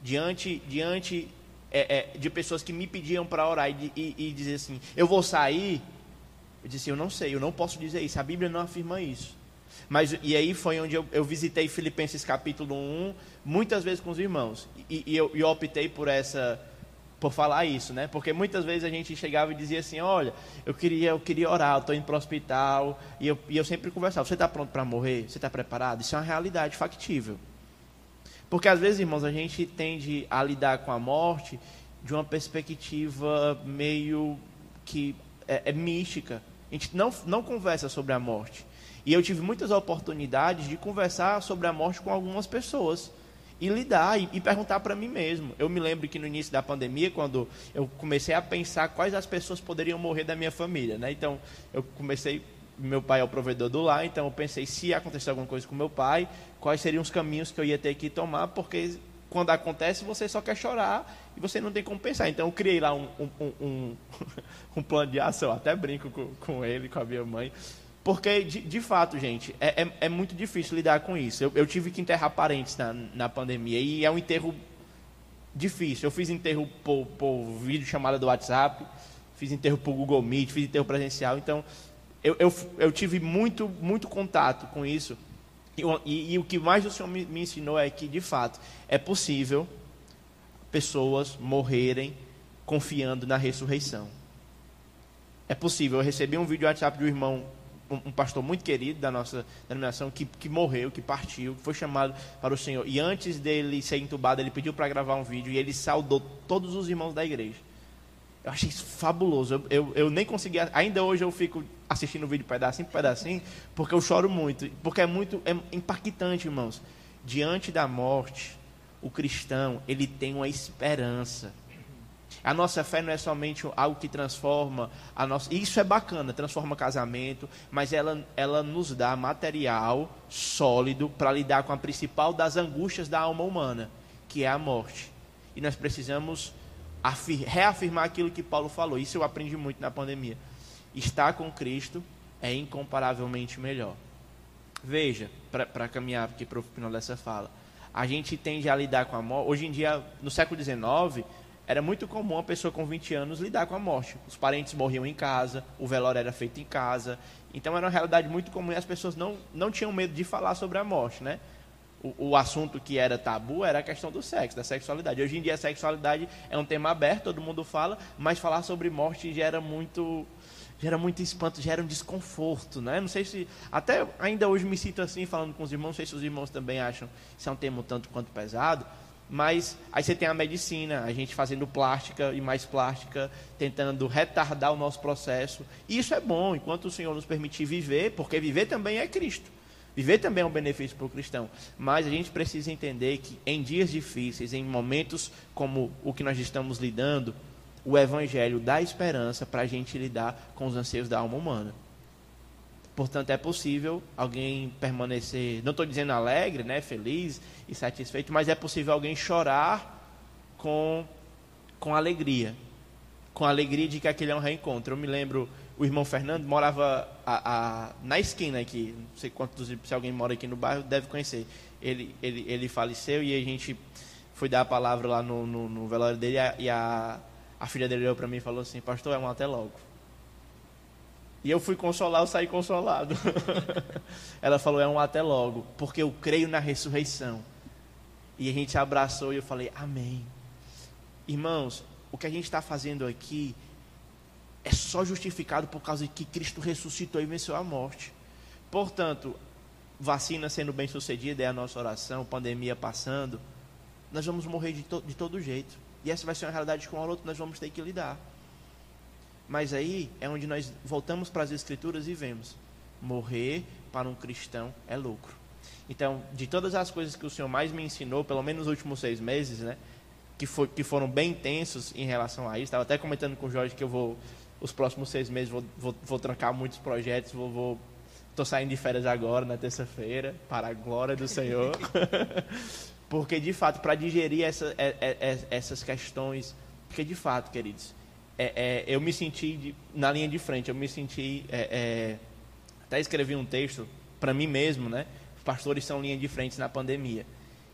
Diante, diante é, é, de pessoas que me pediam para orar e, e, e, dizer assim, eu vou sair, eu disse, eu não sei, eu não posso dizer isso, a Bíblia não afirma isso. Mas, e aí foi onde eu, eu visitei Filipenses capítulo 1, muitas vezes com os irmãos. E, e eu, eu optei por essa por falar isso, né? Porque muitas vezes a gente chegava e dizia assim, olha, eu queria, eu queria orar, eu estou indo para o hospital, e eu, e eu sempre conversava, você está pronto para morrer? Você está preparado? Isso é uma realidade factível. Porque às vezes, irmãos, a gente tende a lidar com a morte de uma perspectiva meio que é, é mística. A gente não, não conversa sobre a morte. E eu tive muitas oportunidades de conversar sobre a morte com algumas pessoas e lidar e, e perguntar para mim mesmo. Eu me lembro que no início da pandemia, quando eu comecei a pensar quais as pessoas poderiam morrer da minha família, né? Então, eu comecei meu pai é o provedor do lar, então eu pensei se acontecer alguma coisa com meu pai, quais seriam os caminhos que eu ia ter que tomar, porque quando acontece você só quer chorar e você não tem como pensar. Então eu criei lá um, um, um, um plano de ação, até brinco com, com ele, com a minha mãe, porque, de, de fato, gente, é, é, é, muito difícil lidar com isso. Eu, eu, tive que enterrar parentes na, na pandemia e é um enterro difícil. Eu fiz enterro por, por vídeo chamada do WhatsApp, fiz enterro por Google Meet, fiz enterro presencial. Então, eu, eu, eu tive muito, muito contato com isso. E, e, e o que mais o Senhor me, me ensinou é que, de fato, é possível pessoas morrerem confiando na ressurreição. É possível. Eu recebi um vídeo WhatsApp de um irmão um, pastor muito querido da nossa denominação que, que morreu, que partiu, que foi chamado para o Senhor. E antes dele ser entubado, ele pediu para gravar um vídeo e ele saudou todos os irmãos da igreja. Eu achei isso fabuloso. Eu, eu, eu nem conseguia. Ainda hoje eu fico assistindo o vídeo pedacinho por pedacinho, porque eu choro muito. Porque é muito é impactante, irmãos. Diante da morte, o cristão ele tem uma esperança. A nossa fé não é somente algo que transforma a nossa. Isso é bacana, transforma casamento, mas ela, ela nos dá material sólido para lidar com a principal das angústias da alma humana, que é a morte. E nós precisamos reafirmar aquilo que Paulo falou. Isso eu aprendi muito na pandemia. Estar com Cristo é incomparavelmente melhor. Veja, para caminhar aqui para o final dessa fala, a gente tende a lidar com a morte. Hoje em dia, no século XIX, era muito comum a pessoa com 20 anos lidar com a morte. Os parentes morriam em casa, o velório era feito em casa. Então era uma realidade muito comum e as pessoas não, não tinham medo de falar sobre a morte, né? O, o, assunto que era tabu era a questão do sexo, da sexualidade. Hoje em dia a sexualidade é um tema aberto, todo mundo fala, mas falar sobre morte gera muito gera muito espanto, gera um desconforto, né? Não sei se até ainda hoje me sinto assim falando com os irmãos, não sei se os irmãos também acham que é um tema tanto quanto pesado, mas aí você tem a medicina, a gente fazendo plástica e mais plástica, tentando retardar o nosso processo. E isso é bom, enquanto o Senhor nos permitir viver, porque viver também é Cristo. Viver também é um benefício para o cristão. Mas a gente precisa entender que em dias difíceis, em momentos como o que nós estamos lidando, o Evangelho dá esperança para a gente lidar com os anseios da alma humana. Portanto, é possível alguém permanecer, não estou dizendo alegre, né, feliz e satisfeito, mas é possível alguém chorar com, com alegria. Com alegria de que aquele é um reencontro. Eu me lembro, o irmão Fernando morava a, a, na esquina aqui, não sei quantos, se alguém mora aqui no bairro, deve conhecer. Ele, ele, ele faleceu e a gente foi dar a palavra lá no, no, no velório dele e a, e a, a filha dele olhou para mim e falou assim, pastor, é um até logo. E eu fui consolar, eu saí consolado. Ela falou: é um até logo, porque eu creio na ressurreição. E a gente abraçou e eu falei, amém. Irmãos, o que a gente está fazendo aqui é só justificado por causa de que Cristo ressuscitou e venceu a morte. Portanto, vacina sendo bem sucedida é a nossa oração, pandemia passando, nós vamos morrer de, to de todo jeito. E essa vai ser uma realidade com a outra, nós vamos ter que lidar. Mas aí é onde nós voltamos para as Escrituras e vemos: morrer para um cristão é lucro. Então, de todas as coisas que o Senhor mais me ensinou, pelo menos nos últimos seis meses, né, que, for, que foram bem intensos em relação a isso, estava até comentando com o Jorge que eu vou, os próximos seis meses, vou, vou, vou trancar muitos projetos, vou, vou Estou saindo de férias agora, na terça-feira, para a glória do Senhor. porque, de fato, para digerir essa, é, é, é, essas questões, porque, de fato, queridos, é, é, eu me senti de, na linha de frente, eu me senti. É, até escrevi um texto para mim mesmo, né? Pastores são linha de frente na pandemia.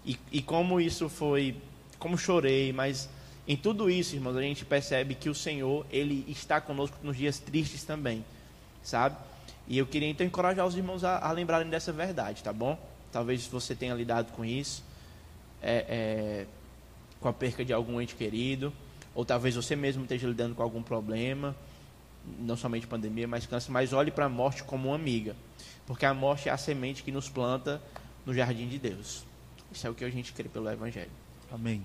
E, e como isso foi. Como chorei, mas em tudo isso, irmãos, a gente percebe que o Senhor, Ele está conosco nos dias tristes também, sabe? E eu queria então encorajar os irmãos a, a lembrarem dessa verdade, tá bom? Talvez você tenha lidado com isso, é, é, com a perca de algum ente querido, ou talvez você mesmo esteja lidando com algum problema, não somente pandemia, mas câncer, mas olhe para a morte como uma amiga, porque a morte é a semente que nos planta no jardim de Deus. Isso é o que a gente crê pelo Evangelho. Amém.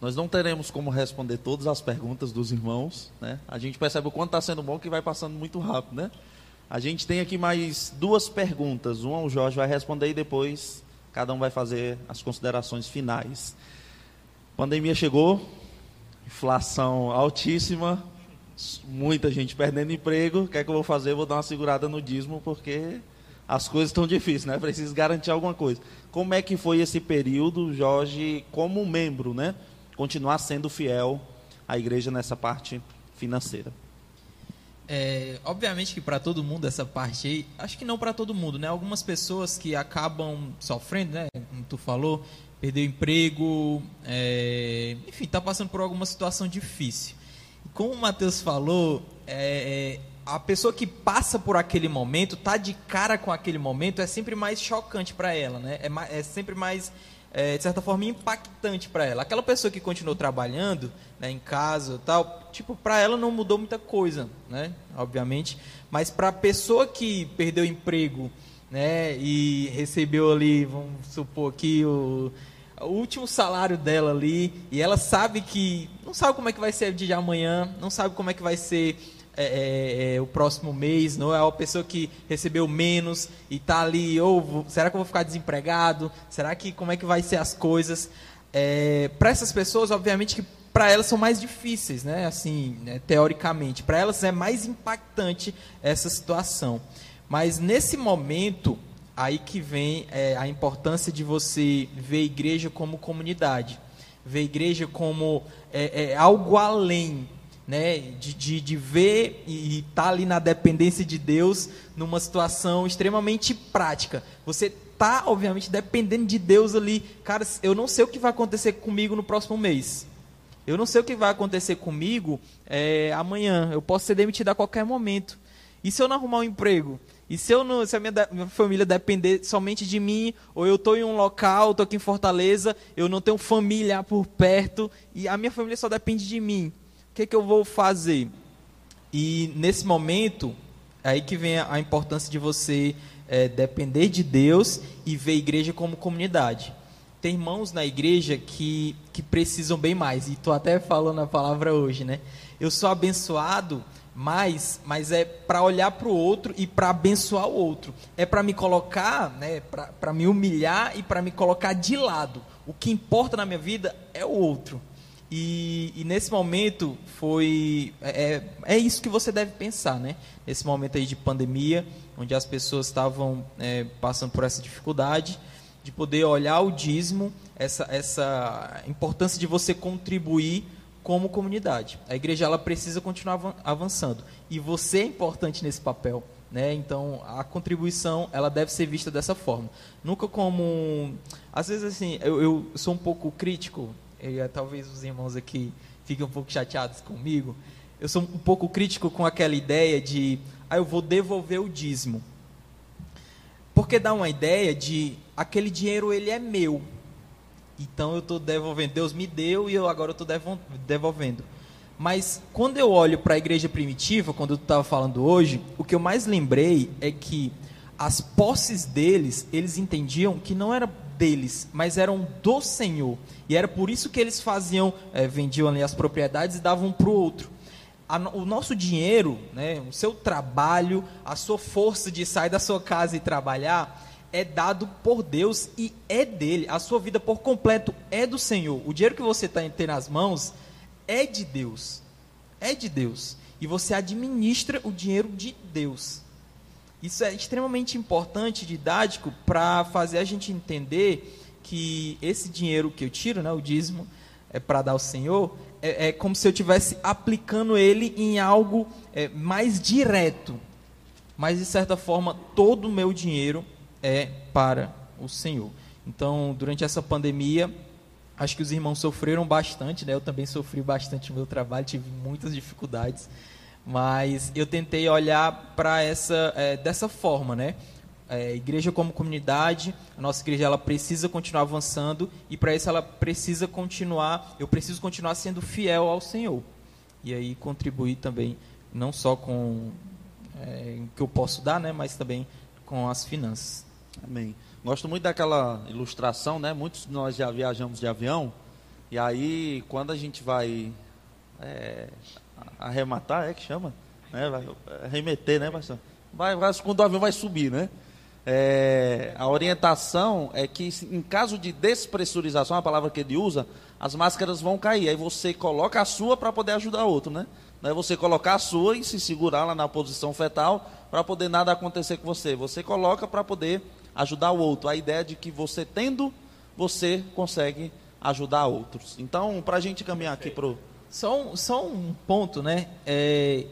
Nós não teremos como responder todas as perguntas dos irmãos, né? A gente percebe o quanto está sendo bom que vai passando muito rápido, né? A gente tem aqui mais duas perguntas. Uma o Jorge vai responder e depois cada um vai fazer as considerações finais. Pandemia chegou, inflação altíssima, muita gente perdendo emprego. O que é que eu vou fazer? Vou dar uma segurada no dízimo porque as coisas estão difíceis, né? Preciso garantir alguma coisa. Como é que foi esse período, Jorge, como membro, né? Continuar sendo fiel à igreja nessa parte financeira. É, obviamente que para todo mundo essa parte aí, acho que não para todo mundo, né? Algumas pessoas que acabam sofrendo, né? Como tu falou, perdeu emprego, é, enfim, está passando por alguma situação difícil. Como o Matheus falou, é, é, a pessoa que passa por aquele momento, tá de cara com aquele momento, é sempre mais chocante para ela, né? É, é sempre mais é, de certa forma, impactante para ela. Aquela pessoa que continuou trabalhando né, em casa tal, tipo, para ela não mudou muita coisa, né? Obviamente. Mas para a pessoa que perdeu emprego né, e recebeu ali, vamos supor que o, o último salário dela ali, e ela sabe que não sabe como é que vai ser o dia de amanhã, não sabe como é que vai ser é, é, é, o próximo mês, não é uma pessoa que recebeu menos e está ali, ou será que eu vou ficar desempregado? Será que como é que vai ser as coisas? É, para essas pessoas, obviamente que para elas são mais difíceis, né? Assim, né? teoricamente, para elas é mais impactante essa situação. Mas nesse momento, aí que vem é, a importância de você ver a igreja como comunidade, ver a igreja como é, é algo além né, de, de, de ver e estar tá ali na dependência de Deus numa situação extremamente prática. Você tá, obviamente, dependendo de Deus ali. Cara, eu não sei o que vai acontecer comigo no próximo mês. Eu não sei o que vai acontecer comigo é, amanhã. Eu posso ser demitido a qualquer momento. E se eu não arrumar um emprego? E se, eu não, se a minha, minha família depender somente de mim, ou eu estou em um local, estou aqui em Fortaleza, eu não tenho família por perto, e a minha família só depende de mim que, que eu vou fazer? E nesse momento, é aí que vem a importância de você é, depender de Deus e ver a igreja como comunidade. Tem irmãos na igreja que, que precisam bem mais, e estou até falando a palavra hoje, né? Eu sou abençoado, mas, mas é para olhar para o outro e para abençoar o outro. É para me colocar, né, para me humilhar e para me colocar de lado. O que importa na minha vida é o outro. E, e, nesse momento foi é, é, é isso que você deve pensar, né? Nesse momento aí de pandemia, onde as pessoas estavam é, passando por essa dificuldade, de poder olhar o dízimo, essa, essa importância de você contribuir como comunidade. A igreja ela precisa continuar avançando e você é importante nesse papel. Né? Então a contribuição ela deve ser vista dessa forma, nunca como às vezes assim eu, eu sou um pouco crítico e é, talvez os irmãos aqui fiquem um pouco chateados comigo, eu sou um pouco crítico com aquela ideia de, ah, eu vou devolver o dízimo. Porque dá uma ideia de, aquele dinheiro ele é meu. Então eu estou devolvendo. Deus me deu e eu agora estou devolvendo. Mas quando eu olho para a igreja primitiva, quando eu estava falando hoje, o que eu mais lembrei é que as posses deles, eles entendiam que não era deles, mas eram do Senhor. E era por isso que eles faziam, é, vendiam ali as propriedades e davam para o outro. o nosso dinheiro, né, o seu trabalho, a sua força de sair da sua casa e trabalhar, é dado por Deus e é dele. A sua vida por completo é do Senhor. O dinheiro que você está tem nas mãos é de Deus. É de Deus. E você administra o dinheiro de Deus. Isso é extremamente importante, didático, para fazer a gente entender que esse dinheiro que eu tiro, né, o dízimo, é para dar ao Senhor, é, é, como se eu estivesse aplicando ele em algo é, mais direto. Mas, de certa forma, todo o meu dinheiro é para o Senhor. Então, durante essa pandemia, acho que os irmãos sofreram bastante, né? Eu também sofri bastante no meu trabalho, tive muitas dificuldades. Mas eu tentei olhar para essa é, dessa forma, né? É, igreja como comunidade, a nossa igreja ela precisa continuar avançando e para isso ela precisa continuar, eu preciso continuar sendo fiel ao Senhor. E aí contribuir também não só com é, o que eu posso dar, né, mas também com as finanças. Amém. Gosto muito daquela ilustração, né? Muitos de nós já viajamos de avião e aí quando a gente vai é, arrematar, é que chama? Né? Vai remeter, né, pastor? Vai, vai, quando o avião vai subir, né? É, a orientação é que, em caso de despressurização, a palavra que ele usa, as máscaras vão cair. Aí você coloca a sua para poder ajudar outro, né? Não é você colocar a sua e se segurar lá na posição fetal para poder nada acontecer com você. Você coloca para poder ajudar o outro. A ideia de que você tendo, você consegue ajudar outros. Então, para a gente caminhar aqui para o só só um ponto, né? É,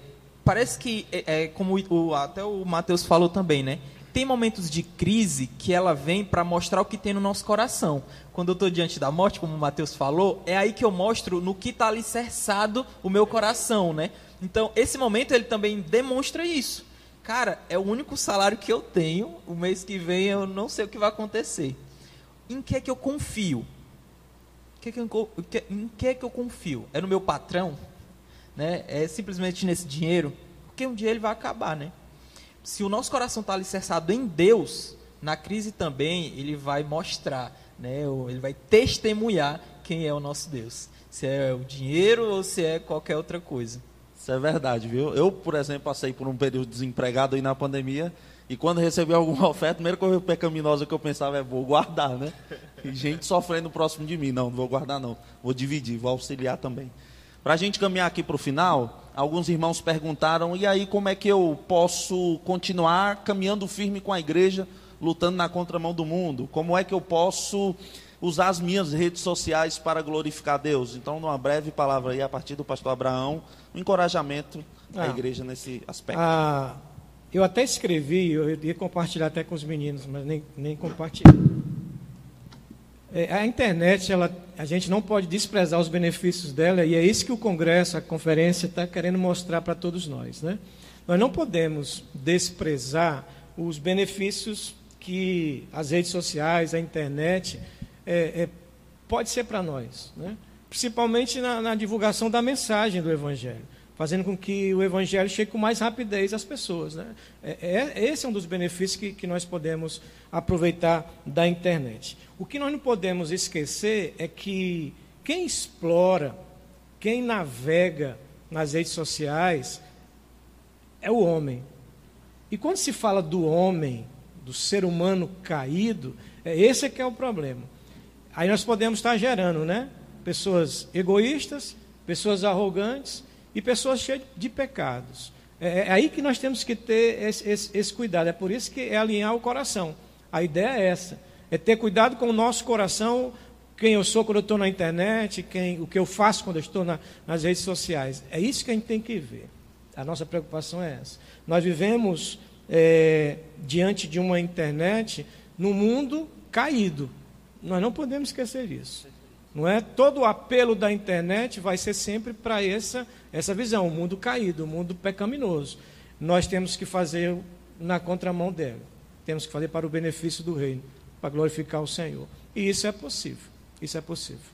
parece que, é, é como o, até o Matheus falou também, né? Tem momentos de crise que ela vem para mostrar o que tem no nosso coração. Quando eu estou diante da morte, como o Matheus falou, é aí que eu mostro no que está alicerçado o meu coração, né? Então, esse momento ele também demonstra isso. Cara, é o único salário que eu tenho. O mês que vem eu não sei o que vai acontecer. Em que é que eu confio? em que é que eu confio? É no meu patrão? Né? É simplesmente nesse dinheiro? Porque um dia ele vai acabar, né? Se o nosso coração está alicerçado em Deus, na crise também ele vai mostrar, né? Ele vai testemunhar quem é o nosso Deus. Se é o dinheiro ou se é qualquer outra coisa. Isso é verdade, viu? Eu, por exemplo, passei por um período desempregado aí na pandemia e quando recebi alguma oferta, a primeira coisa pecaminosa que eu pensava é vou guardar, né? E gente sofrendo próximo de mim. Não, não vou guardar não. Vou dividir, vou auxiliar também. Para a gente caminhar aqui para o final, alguns irmãos perguntaram, e aí como é que eu posso continuar caminhando firme com a igreja, lutando na contramão do mundo? Como é que eu posso usar as minhas redes sociais para glorificar Deus? Então, numa breve palavra aí, a partir do pastor Abraão, um encorajamento à ah, igreja nesse aspecto. Ah, eu até escrevi, eu ia compartilhar até com os meninos, mas nem, nem compartilhei. É, a internet, ela, a gente não pode desprezar os benefícios dela, e é isso que o Congresso, a conferência, está querendo mostrar para todos nós. Né? Nós não podemos desprezar os benefícios que as redes sociais, a internet, é, é, pode ser para nós. Né? Principalmente na, na divulgação da mensagem do Evangelho fazendo com que o evangelho chegue com mais rapidez às pessoas. Né? É, é, esse é um dos benefícios que, que nós podemos aproveitar da internet. O que nós não podemos esquecer é que quem explora, quem navega nas redes sociais é o homem. E quando se fala do homem, do ser humano caído, é esse é que é o problema. Aí nós podemos estar gerando, né? Pessoas egoístas, pessoas arrogantes, e pessoas cheias de pecados. É, é aí que nós temos que ter esse, esse, esse, cuidado. É por isso que é alinhar o coração. A ideia é essa: é ter cuidado com o nosso coração, quem eu sou quando eu estou na internet, quem, o que eu faço quando eu estou na, nas redes sociais. É isso que a gente tem que ver. A nossa preocupação é essa. Nós vivemos é, diante de uma internet no mundo caído. Nós não podemos esquecer isso. Não é todo o apelo da internet vai ser sempre para essa essa visão, o mundo caído, o mundo pecaminoso. Nós temos que fazer na contramão dela. Temos que fazer para o benefício do reino, para glorificar o Senhor. E isso é possível. isso é possível.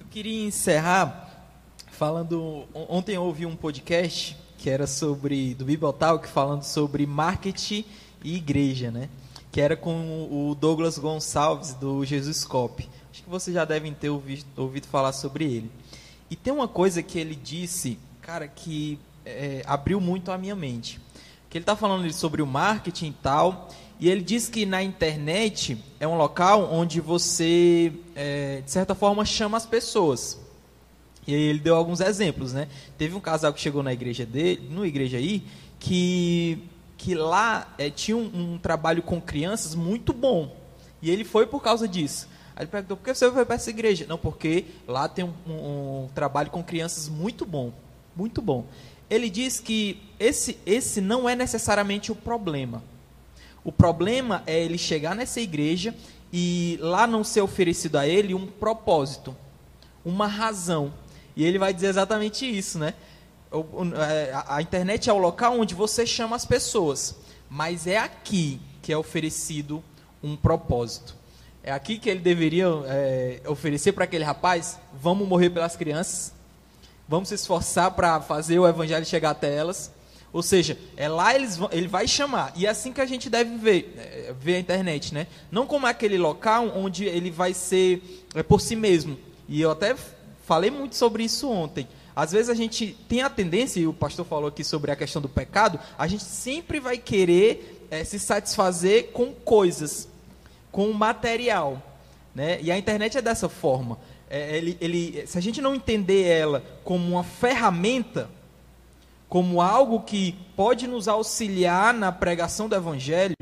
Eu queria encerrar falando. Ontem eu ouvi um podcast que era sobre. do Bibotalk, falando sobre marketing e igreja, né? Que era com o Douglas Gonçalves, do Jesus Cop. Acho que vocês já devem ter ouvido, ouvido falar sobre ele. E tem uma coisa que ele disse, cara, que é, abriu muito a minha mente. Que ele está falando sobre o marketing e tal. E ele diz que na internet é um local onde você, é, de certa forma, chama as pessoas. E aí ele deu alguns exemplos, né? Teve um casal que chegou na igreja dele, no igreja aí, que, que lá é, tinha um, um, trabalho com crianças muito bom. E ele foi por causa disso. Aí ele perguntou, por que você foi para essa igreja? Não, porque lá tem um, um, um trabalho com crianças muito bom. Muito bom. Ele diz que esse, esse não é necessariamente o problema. O problema é ele chegar nessa igreja e lá não ser oferecido a ele um propósito, uma razão. E ele vai dizer exatamente isso, né? É, a internet é o local onde você chama as pessoas, mas é aqui que é oferecido um propósito. É aqui que ele deveria é, oferecer para aquele rapaz: vamos morrer pelas crianças, vamos se esforçar para fazer o evangelho chegar até elas, ou seja, é lá eles vão, ele vai chamar. E é assim que a gente deve ver, é, ver a internet, né? Não como aquele local onde ele vai ser é, por si mesmo. E eu até falei muito sobre isso ontem. Às vezes a gente tem a tendência, e o pastor falou aqui sobre a questão do pecado, a gente sempre vai querer é, se satisfazer com coisas, com material. Né? E a internet é dessa forma. É, ele, ele, se a gente não entender ela como uma ferramenta, como algo que pode nos auxiliar na pregação do Evangelho,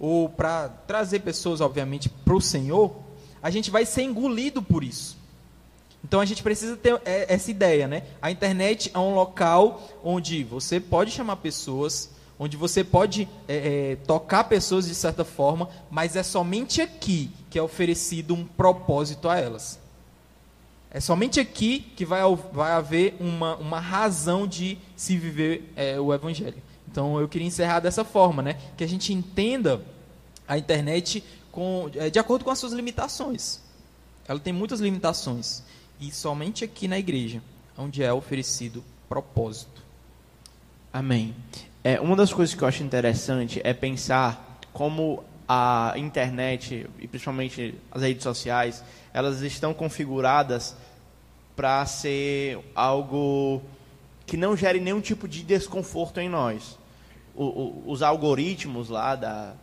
ou para trazer pessoas, obviamente, para o Senhor, a gente vai ser engolido por isso. Então a gente precisa ter é, essa ideia, né? A internet é um local onde você pode chamar pessoas, onde você pode é, é, tocar pessoas de certa forma, mas é somente aqui que é oferecido um propósito a elas. É somente aqui que vai, vai haver uma, uma razão de se viver é, o Evangelho. Então eu queria encerrar dessa forma, né? Que a gente entenda a internet com, é, de acordo com as suas limitações. Ela tem muitas limitações. E somente aqui na igreja, onde é oferecido propósito. Amém. É, uma das coisas que eu acho interessante é pensar como a internet, e principalmente as redes sociais, elas estão configuradas para ser algo que não gere nenhum tipo de desconforto em nós. O, o, os algoritmos lá da,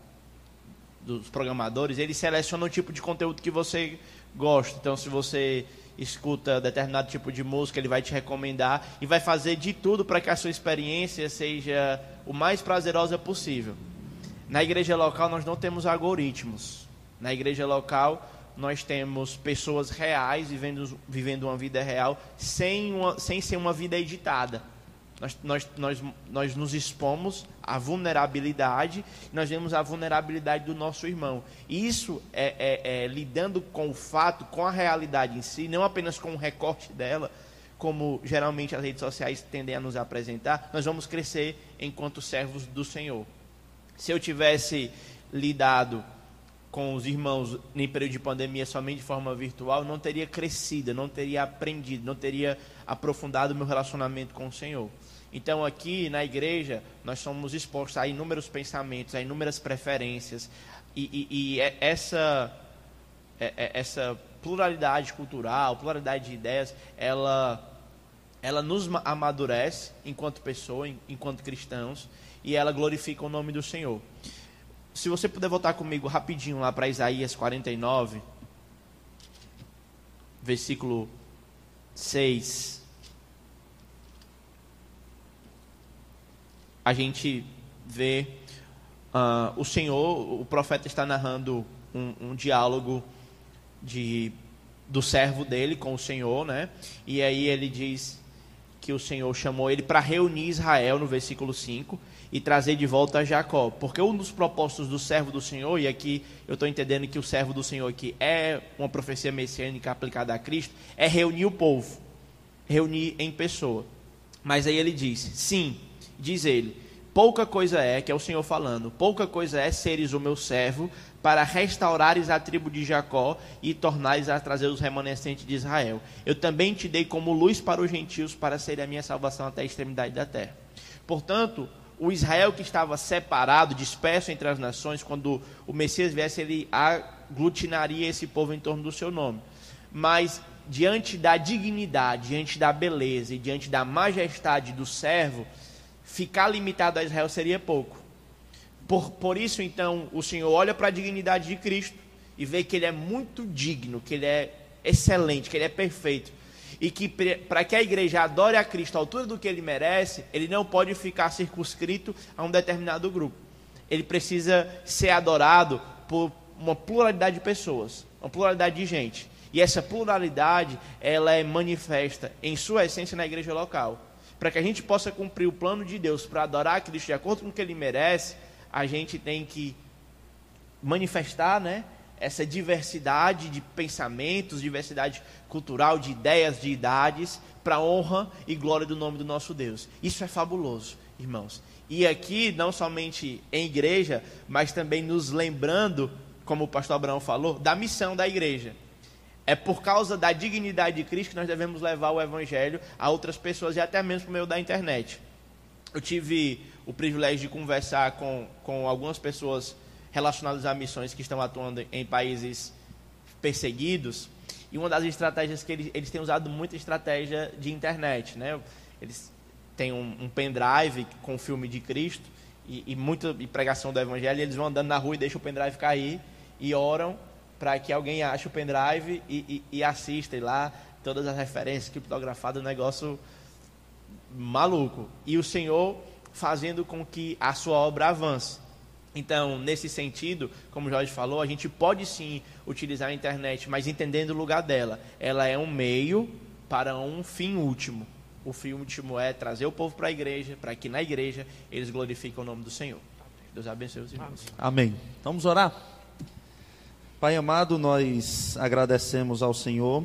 dos programadores, eles selecionam o tipo de conteúdo que você gosta. Então, se você escuta determinado tipo de música, ele vai te recomendar e vai fazer de tudo para que a sua experiência seja o mais prazerosa possível. Na igreja local, nós não temos algoritmos. Na igreja local, nós temos pessoas reais vivendo, vivendo uma vida real sem, uma, sem ser uma vida editada. Nós, nós, nós, nós nos expomos à vulnerabilidade, nós vemos a vulnerabilidade do nosso irmão. Isso é, é, é lidando com o fato, com a realidade em si, não apenas com o recorte dela, como geralmente as redes sociais tendem a nos apresentar, nós vamos crescer enquanto servos do Senhor. Se eu tivesse lidado com os irmãos em período de pandemia somente de forma virtual, não teria crescido, não teria aprendido, não teria aprofundado o meu relacionamento com o Senhor. Então, aqui na igreja, nós somos expostos a inúmeros pensamentos, a inúmeras preferências, e, e, e é essa, é, é, essa pluralidade cultural, pluralidade de ideias, ela, ela nos amadurece enquanto pessoa, enquanto cristãos, e ela glorifica o nome do Senhor. Se você puder voltar comigo rapidinho lá para Isaías 49, versículo 6. A gente vê uh, o Senhor, o profeta está narrando um, um diálogo de, do servo dele com o Senhor, né? E aí ele diz que o Senhor chamou ele para reunir Israel no versículo 5 e trazer de volta Jacó. Porque um dos propósitos do servo do Senhor, e aqui eu estou entendendo que o servo do Senhor aqui é uma profecia messiânica aplicada a Cristo, é reunir o povo, reunir em pessoa. Mas aí ele diz: sim, diz ele, pouca coisa é, que é o Senhor falando, pouca coisa é seres o meu servo, para restaurares a tribo de Jacó e tornares a trazer os remanescentes de Israel. Eu também te dei como luz para os gentios, para ser a minha salvação até a extremidade da terra. Portanto, o Israel que estava separado, disperso entre as nações, quando o Messias viesse, ele aglutinaria esse povo em torno do seu nome. Mas diante da dignidade, diante da beleza e diante da majestade do servo, ficar limitado a Israel seria pouco. Por, por isso, então, o Senhor olha para a dignidade de Cristo e vê que ele é muito digno, que ele é excelente, que ele é perfeito. E que para que a igreja adore a Cristo à altura do que ele merece, ele não pode ficar circunscrito a um determinado grupo. Ele precisa ser adorado por uma pluralidade de pessoas, uma pluralidade de gente. E essa pluralidade, ela é manifesta em sua essência na igreja local. Para que a gente possa cumprir o plano de Deus para adorar Cristo de acordo com o que ele merece, a gente tem que manifestar, né, essa diversidade de pensamentos, diversidade cultural, de ideias, de idades, para honra e glória do nome do nosso Deus. Isso é fabuloso, irmãos. E aqui, não somente em igreja, mas também nos lembrando, como o pastor Abraão falou, da missão da igreja. É por causa da dignidade de Cristo que nós devemos levar o Evangelho a outras pessoas e até mesmo por meio da internet. Eu tive o privilégio de conversar com, com algumas pessoas relacionadas a missões que estão atuando em países perseguidos. E uma das estratégias que eles, eles têm usado muito é estratégia de internet. Né? Eles têm um, um pendrive com o filme de Cristo e, e muita pregação do Evangelho. E eles vão andando na rua e deixam o pendrive cair e oram para que alguém ache o pendrive e, e, e assista e lá todas as referências criptografadas, um negócio maluco. E o Senhor fazendo com que a sua obra avance. Então, nesse sentido, como o Jorge falou, a gente pode sim utilizar a internet, mas entendendo o lugar dela. Ela é um meio para um fim último. O fim último é trazer o povo para a igreja, para que na igreja eles glorifiquem o nome do Senhor. Deus abençoe os irmãos. Amém. Vamos orar? Pai amado, nós agradecemos ao Senhor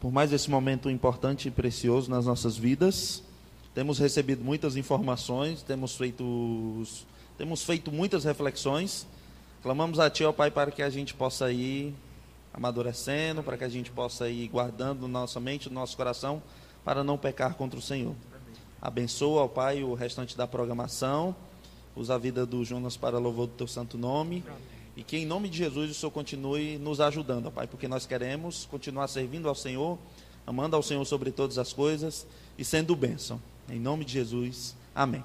por mais esse momento importante e precioso nas nossas vidas. Temos recebido muitas informações, temos feito, temos feito muitas reflexões. Clamamos a Ti, ó Pai, para que a gente possa ir amadurecendo, para que a gente possa ir guardando nossa mente, nosso coração, para não pecar contra o Senhor. Abençoa, ó Pai, o restante da programação. Usa a vida do Jonas para louvor do Teu santo nome. E que em nome de Jesus o Senhor continue nos ajudando, Pai, porque nós queremos continuar servindo ao Senhor, amando ao Senhor sobre todas as coisas e sendo bênção. Em nome de Jesus, amém.